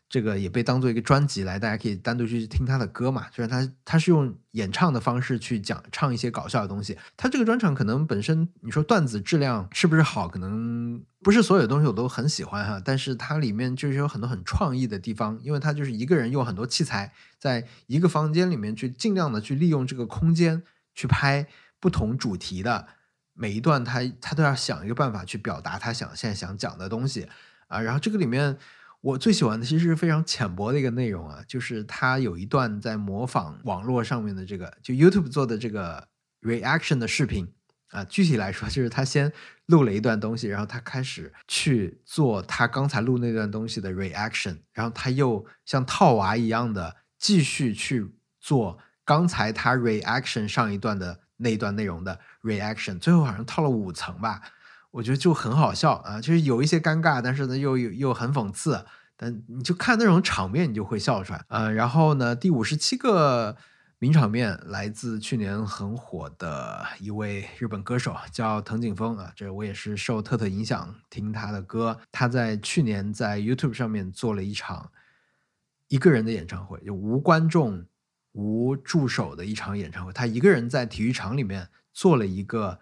S1: 这个也被当做一个专辑来，大家可以单独去听他的歌嘛。虽然他他是用演唱的方式去讲唱一些搞笑的东西，他这个专场可能本身你说段子质量是不是好，可能不是所有东西我都很喜欢哈。但是它里面就是有很多很创意的地方，因为他就是一个人用很多器材，在一个房间里面去尽量的去利用这个空间去拍不同主题的每一段，他他都要想一个办法去表达他想现在想讲的东西啊。然后这个里面。我最喜欢的其实是非常浅薄的一个内容啊，就是他有一段在模仿网络上面的这个，就 YouTube 做的这个 reaction 的视频啊。具体来说，就是他先录了一段东西，然后他开始去做他刚才录那段东西的 reaction，然后他又像套娃一样的继续去做刚才他 reaction 上一段的那一段内容的 reaction，最后好像套了五层吧。我觉得就很好笑啊，就是有一些尴尬，但是呢又又又很讽刺，但你就看那种场面，你就会笑出来呃。然后呢，第五十七个名场面来自去年很火的一位日本歌手，叫藤井风啊。这我也是受特特影响听他的歌。他在去年在 YouTube 上面做了一场一个人的演唱会，就无观众、无助手的一场演唱会。他一个人在体育场里面做了一个。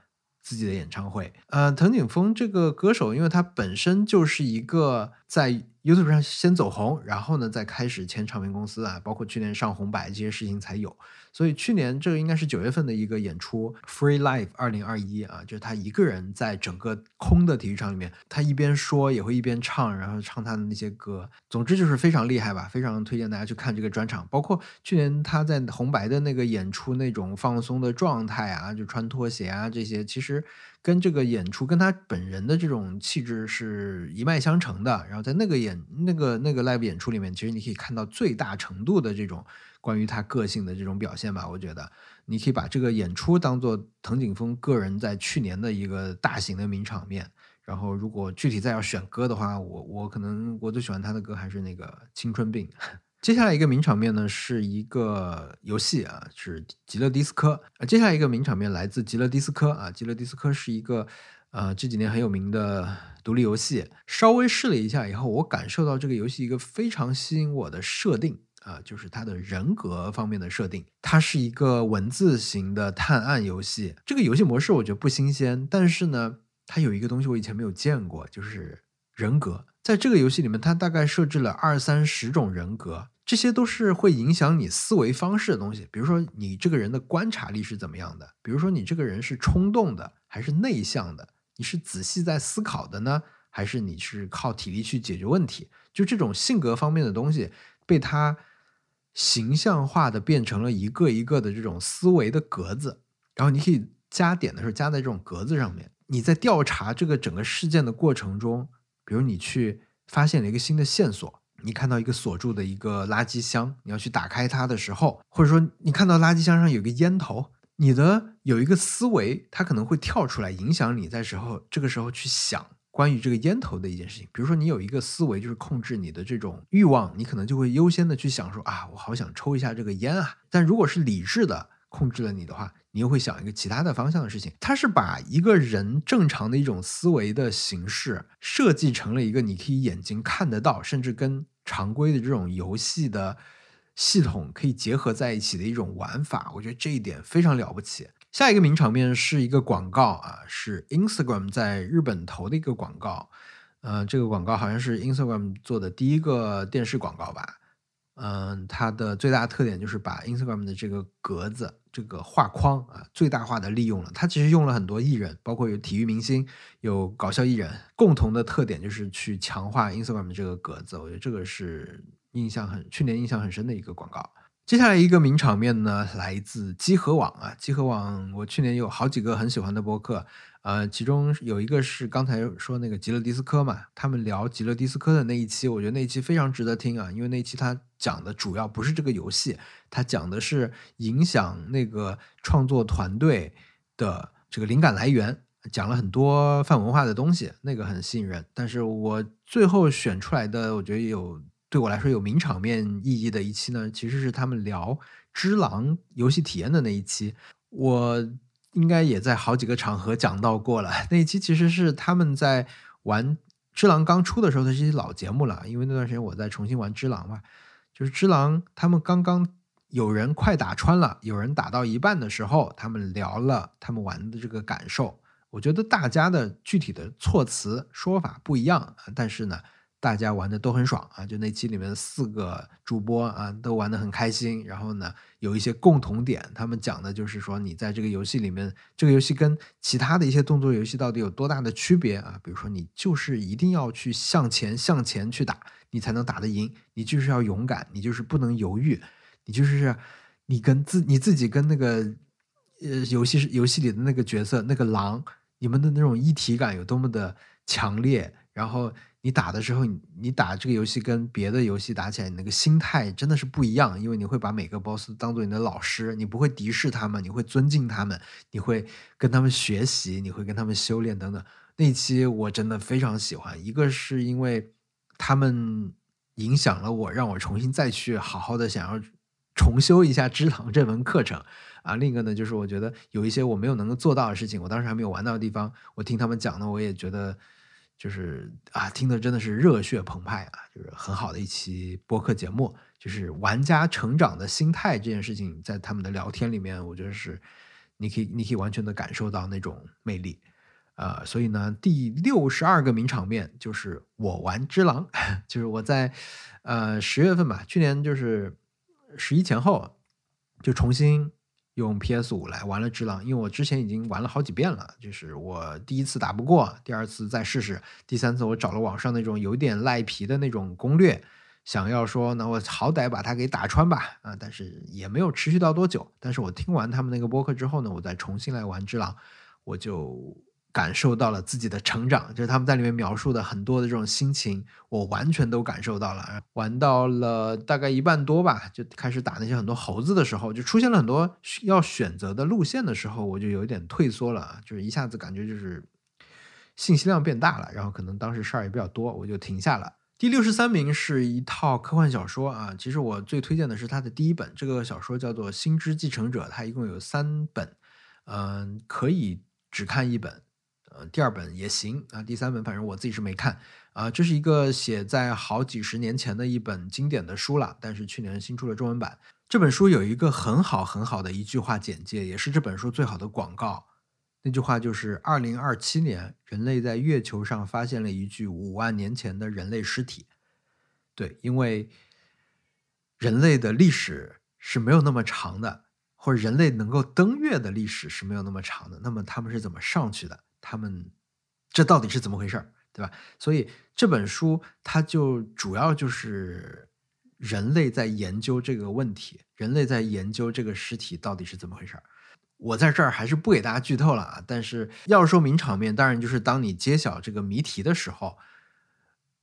S1: 自己的演唱会，呃，藤井风这个歌手，因为他本身就是一个在。YouTube 上先走红，然后呢再开始签唱片公司啊，包括去年上红白这些事情才有。所以去年这个应该是九月份的一个演出，Free Live 二零二一啊，就是他一个人在整个空的体育场里面，他一边说也会一边唱，然后唱他的那些歌。总之就是非常厉害吧，非常推荐大家去看这个专场。包括去年他在红白的那个演出那种放松的状态啊，就穿拖鞋啊这些，其实。跟这个演出跟他本人的这种气质是一脉相承的，然后在那个演那个那个 live 演出里面，其实你可以看到最大程度的这种关于他个性的这种表现吧。我觉得你可以把这个演出当做藤井风个人在去年的一个大型的名场面。然后如果具体再要选歌的话，我我可能我最喜欢他的歌还是那个《青春病》。接下来一个名场面呢，是一个游戏啊，是《极乐迪斯科》啊。接下来一个名场面来自《极乐迪斯科》啊，《极乐迪斯科》是一个呃这几年很有名的独立游戏。稍微试了一下以后，我感受到这个游戏一个非常吸引我的设定啊，就是它的人格方面的设定。它是一个文字型的探案游戏。这个游戏模式我觉得不新鲜，但是呢，它有一个东西我以前没有见过，就是人格。在这个游戏里面，它大概设置了二三十种人格。这些都是会影响你思维方式的东西，比如说你这个人的观察力是怎么样的，比如说你这个人是冲动的还是内向的，你是仔细在思考的呢，还是你是靠体力去解决问题？就这种性格方面的东西，被他形象化的变成了一个一个的这种思维的格子，然后你可以加点的时候加在这种格子上面。你在调查这个整个事件的过程中，比如你去发现了一个新的线索。你看到一个锁住的一个垃圾箱，你要去打开它的时候，或者说你看到垃圾箱上有个烟头，你的有一个思维，它可能会跳出来影响你在时候这个时候去想关于这个烟头的一件事情。比如说你有一个思维就是控制你的这种欲望，你可能就会优先的去想说啊，我好想抽一下这个烟啊。但如果是理智的。控制了你的话，你又会想一个其他的方向的事情。它是把一个人正常的一种思维的形式设计成了一个你可以眼睛看得到，甚至跟常规的这种游戏的系统可以结合在一起的一种玩法。我觉得这一点非常了不起。下一个名场面是一个广告啊，是 Instagram 在日本投的一个广告。呃，这个广告好像是 Instagram 做的第一个电视广告吧。嗯，它的最大特点就是把 Instagram 的这个格子、这个画框啊，最大化的利用了。它其实用了很多艺人，包括有体育明星、有搞笑艺人，共同的特点就是去强化 Instagram 这个格子。我觉得这个是印象很去年印象很深的一个广告。接下来一个名场面呢，来自集合网啊，集合网我去年有好几个很喜欢的博客。呃，其中有一个是刚才说那个极乐迪斯科嘛，他们聊极乐迪斯科的那一期，我觉得那一期非常值得听啊，因为那一期他讲的主要不是这个游戏，他讲的是影响那个创作团队的这个灵感来源，讲了很多泛文化的东西，那个很吸引人。但是我最后选出来的，我觉得有对我来说有名场面意义的一期呢，其实是他们聊《只狼》游戏体验的那一期，我。应该也在好几个场合讲到过了。那一期其实是他们在玩《只狼》刚出的时候的一期老节目了，因为那段时间我在重新玩《只狼》嘛，就是《只狼》他们刚刚有人快打穿了，有人打到一半的时候，他们聊了他们玩的这个感受。我觉得大家的具体的措辞说法不一样，但是呢。大家玩的都很爽啊！就那期里面四个主播啊，都玩的很开心。然后呢，有一些共同点，他们讲的就是说，你在这个游戏里面，这个游戏跟其他的一些动作游戏到底有多大的区别啊？比如说，你就是一定要去向前向前去打，你才能打得赢。你就是要勇敢，你就是不能犹豫，你就是你跟自你自己跟那个呃游戏是游戏里的那个角色那个狼，你们的那种一体感有多么的强烈，然后。你打的时候，你你打这个游戏跟别的游戏打起来，你那个心态真的是不一样，因为你会把每个 boss 当做你的老师，你不会敌视他们，你会尊敬他们，你会跟他们学习，你会跟他们修炼等等。那期我真的非常喜欢，一个是因为他们影响了我，让我重新再去好好的想要重修一下《之堂》这门课程啊。另一个呢，就是我觉得有一些我没有能够做到的事情，我当时还没有玩到的地方，我听他们讲呢，我也觉得。就是啊，听的真的是热血澎湃啊！就是很好的一期播客节目，就是玩家成长的心态这件事情，在他们的聊天里面，我觉得是你可以，你可以完全的感受到那种魅力。呃，所以呢，第六十二个名场面就是我玩只狼，就是我在呃十月份吧，去年就是十一前后就重新。用 PS 五来玩了《只狼》，因为我之前已经玩了好几遍了，就是我第一次打不过，第二次再试试，第三次我找了网上那种有点赖皮的那种攻略，想要说那我好歹把它给打穿吧，啊，但是也没有持续到多久。但是我听完他们那个播客之后呢，我再重新来玩《只狼》，我就。感受到了自己的成长，就是他们在里面描述的很多的这种心情，我完全都感受到了。玩到了大概一半多吧，就开始打那些很多猴子的时候，就出现了很多要选择的路线的时候，我就有一点退缩了，就是一下子感觉就是信息量变大了，然后可能当时事儿也比较多，我就停下了。第六十三名是一套科幻小说啊，其实我最推荐的是它的第一本，这个小说叫做《星之继承者》，它一共有三本，嗯，可以只看一本。第二本也行啊，第三本反正我自己是没看啊。这是一个写在好几十年前的一本经典的书了，但是去年新出了中文版。这本书有一个很好很好的一句话简介，也是这本书最好的广告。那句话就是：二零二七年，人类在月球上发现了一具五万年前的人类尸体。对，因为人类的历史是没有那么长的，或者人类能够登月的历史是没有那么长的。那么他们是怎么上去的？他们这到底是怎么回事儿，对吧？所以这本书它就主要就是人类在研究这个问题，人类在研究这个尸体到底是怎么回事儿。我在这儿还是不给大家剧透了啊。但是要说名场面，当然就是当你揭晓这个谜题的时候，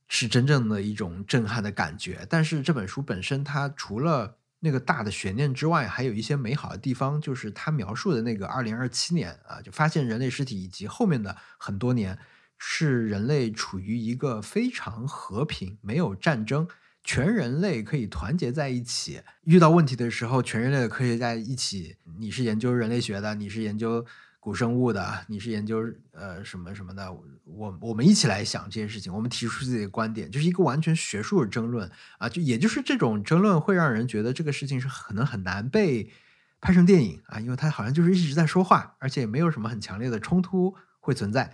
S1: 是真正的一种震撼的感觉。但是这本书本身，它除了那个大的悬念之外，还有一些美好的地方，就是他描述的那个二零二七年啊，就发现人类尸体以及后面的很多年，是人类处于一个非常和平、没有战争，全人类可以团结在一起，遇到问题的时候，全人类的科学家一起，你是研究人类学的，你是研究。古生物的，你是研究呃什么什么的，我我们一起来想这件事情，我们提出自己的观点，就是一个完全学术的争论啊，就也就是这种争论会让人觉得这个事情是可能很难被拍成电影啊，因为它好像就是一直在说话，而且也没有什么很强烈的冲突会存在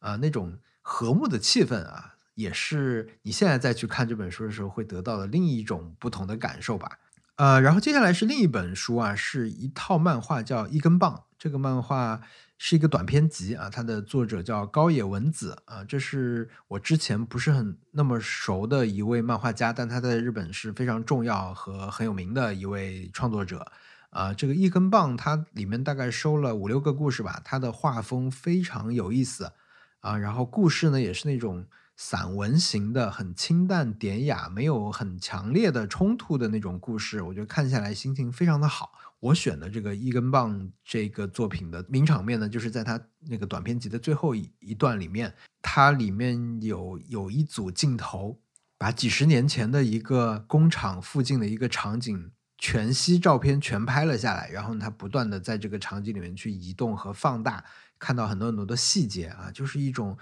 S1: 啊，那种和睦的气氛啊，也是你现在再去看这本书的时候会得到的另一种不同的感受吧。呃，然后接下来是另一本书啊，是一套漫画叫《一根棒》，这个漫画是一个短篇集啊，它的作者叫高野文子啊，这是我之前不是很那么熟的一位漫画家，但他在日本是非常重要和很有名的一位创作者啊。这个《一根棒》它里面大概收了五六个故事吧，它的画风非常有意思啊，然后故事呢也是那种。散文型的，很清淡典雅，没有很强烈的冲突的那种故事，我觉得看下来心情非常的好。我选的这个一根棒这个作品的名场面呢，就是在它那个短篇集的最后一一段里面，它里面有有一组镜头，把几十年前的一个工厂附近的一个场景全息照片全拍了下来，然后它不断的在这个场景里面去移动和放大，看到很多很多的细节啊，就是一种。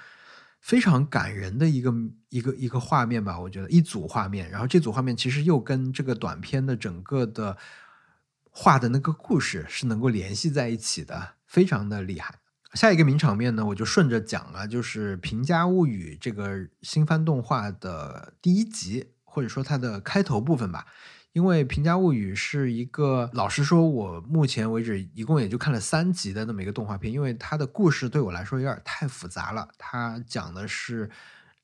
S1: 非常感人的一个一个一个画面吧，我觉得一组画面，然后这组画面其实又跟这个短片的整个的画的那个故事是能够联系在一起的，非常的厉害。下一个名场面呢，我就顺着讲了，就是《平家物语》这个新番动画的第一集，或者说它的开头部分吧。因为《平家物语》是一个，老实说，我目前为止一共也就看了三集的那么一个动画片，因为它的故事对我来说有点太复杂了。它讲的是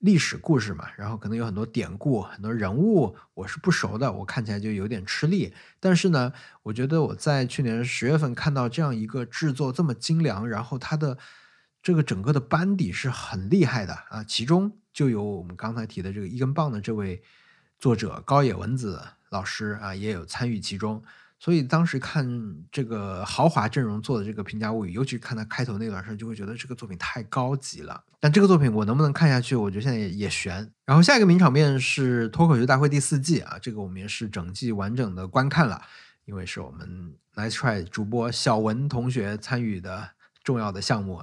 S1: 历史故事嘛，然后可能有很多典故、很多人物我是不熟的，我看起来就有点吃力。但是呢，我觉得我在去年十月份看到这样一个制作这么精良，然后它的这个整个的班底是很厉害的啊，其中就有我们刚才提的这个一根棒的这位作者高野文子。老师啊，也有参与其中，所以当时看这个豪华阵容做的这个《平价物语》，尤其看他开头那段时候，就会觉得这个作品太高级了。但这个作品我能不能看下去，我觉得现在也也悬。然后下一个名场面是《脱口秀大会》第四季啊，这个我们也是整季完整的观看了，因为是我们 Nice Try 主播小文同学参与的重要的项目，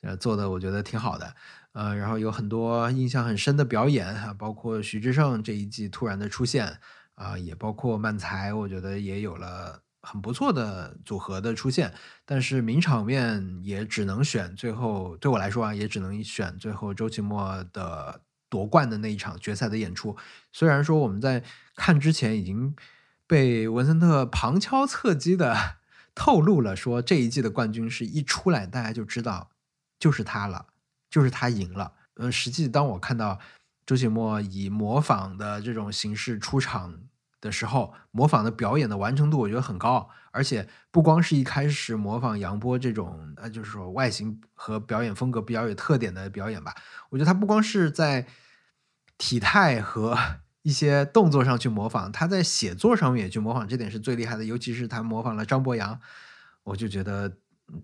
S1: 呃，做的我觉得挺好的。呃，然后有很多印象很深的表演啊，包括徐志胜这一季突然的出现。啊，也包括漫才，我觉得也有了很不错的组合的出现，但是名场面也只能选最后，对我来说啊，也只能选最后周奇墨的夺冠的那一场决赛的演出。虽然说我们在看之前已经被文森特旁敲侧击的 透露了，说这一季的冠军是一出来大家就知道就是他了，就是他赢了。嗯，实际当我看到周奇墨以模仿的这种形式出场。的时候，模仿的表演的完成度我觉得很高，而且不光是一开始模仿杨波这种，呃，就是说外形和表演风格比较有特点的表演吧。我觉得他不光是在体态和一些动作上去模仿，他在写作上面也去模仿，这点是最厉害的。尤其是他模仿了张博洋，我就觉得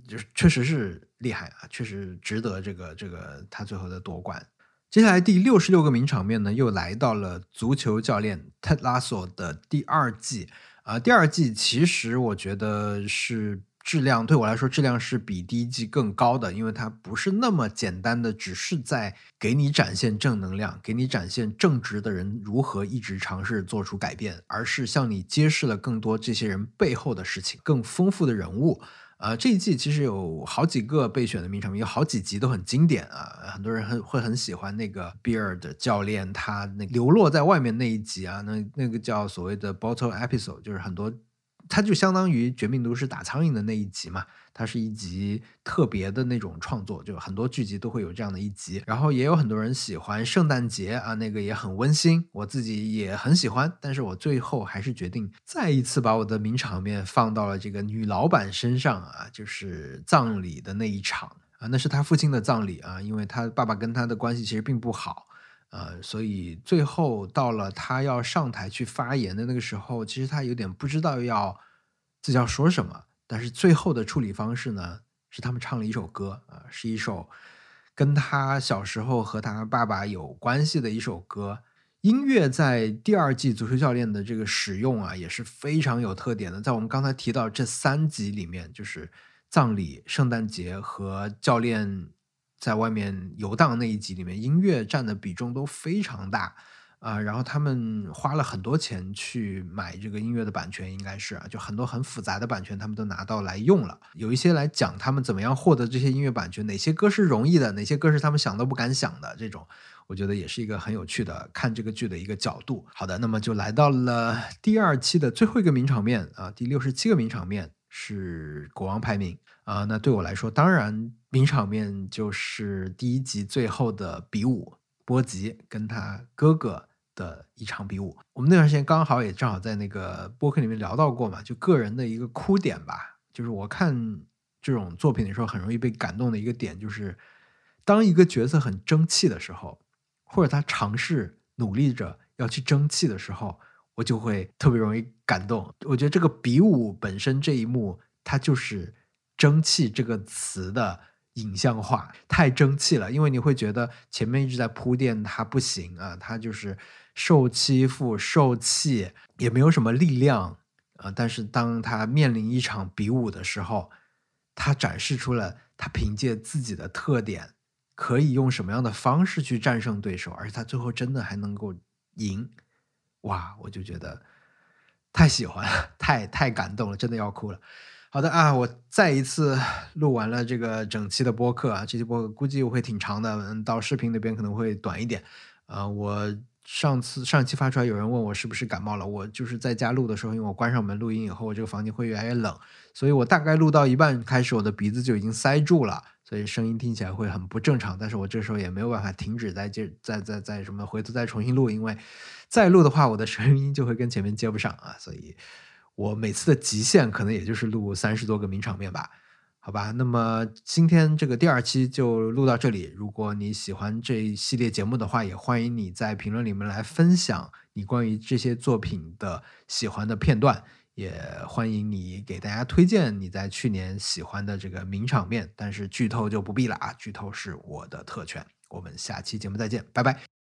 S1: 就是确实是厉害啊，确实值得这个这个他最后的夺冠。接下来第六十六个名场面呢，又来到了足球教练 tedlas 的第二季啊。第二季其实我觉得是质量对我来说质量是比第一季更高的，因为它不是那么简单的，只是在给你展现正能量，给你展现正直的人如何一直尝试做出改变，而是向你揭示了更多这些人背后的事情，更丰富的人物。呃，这一季其实有好几个备选的名场面，有好几集都很经典啊，很多人很会很喜欢那个 Beard 教练他那流落在外面那一集啊，那那个叫所谓的 Bottle Episode，就是很多。他就相当于《绝命毒师》打苍蝇的那一集嘛，它是一集特别的那种创作，就很多剧集都会有这样的一集。然后也有很多人喜欢圣诞节啊，那个也很温馨，我自己也很喜欢。但是我最后还是决定再一次把我的名场面放到了这个女老板身上啊，就是葬礼的那一场啊，那是他父亲的葬礼啊，因为他爸爸跟他的关系其实并不好。呃，所以最后到了他要上台去发言的那个时候，其实他有点不知道要自己要说什么。但是最后的处理方式呢，是他们唱了一首歌啊，是一首跟他小时候和他爸爸有关系的一首歌。音乐在第二季足球教练的这个使用啊，也是非常有特点的。在我们刚才提到这三集里面，就是葬礼、圣诞节和教练。在外面游荡那一集里面，音乐占的比重都非常大，啊，然后他们花了很多钱去买这个音乐的版权，应该是啊，就很多很复杂的版权，他们都拿到来用了。有一些来讲他们怎么样获得这些音乐版权，哪些歌是容易的，哪些歌是他们想都不敢想的，这种我觉得也是一个很有趣的看这个剧的一个角度。好的，那么就来到了第二期的最后一个名场面啊，第六十七个名场面是国王排名啊。那对我来说，当然名场面就是第一集最后的比武，波吉跟他哥哥。的一场比武，我们那段时间刚好也正好在那个播客里面聊到过嘛，就个人的一个哭点吧，就是我看这种作品的时候很容易被感动的一个点，就是当一个角色很争气的时候，或者他尝试努力着要去争气的时候，我就会特别容易感动。我觉得这个比武本身这一幕，它就是“争气”这个词的。影像化太争气了，因为你会觉得前面一直在铺垫他不行啊，他就是受欺负、受气，也没有什么力量啊。但是当他面临一场比武的时候，他展示出了他凭借自己的特点，可以用什么样的方式去战胜对手，而且他最后真的还能够赢，哇！我就觉得太喜欢了，太太感动了，真的要哭了。好的啊，我再一次录完了这个整期的播客啊，这期播客估计会挺长的，嗯，到视频那边可能会短一点。啊，我上次上期发出来，有人问我是不是感冒了，我就是在家录的时候，因为我关上门录音以后，我这个房间会越来越冷，所以我大概录到一半开始，我的鼻子就已经塞住了，所以声音听起来会很不正常。但是我这时候也没有办法停止再接再再再什么回头再重新录，因为再录的话，我的声音就会跟前面接不上啊，所以。我每次的极限可能也就是录三十多个名场面吧，好吧。那么今天这个第二期就录到这里。如果你喜欢这一系列节目的话，也欢迎你在评论里面来分享你关于这些作品的喜欢的片段，也欢迎你给大家推荐你在去年喜欢的这个名场面。但是剧透就不必了啊，剧透是我的特权。我们下期节目再见，拜拜。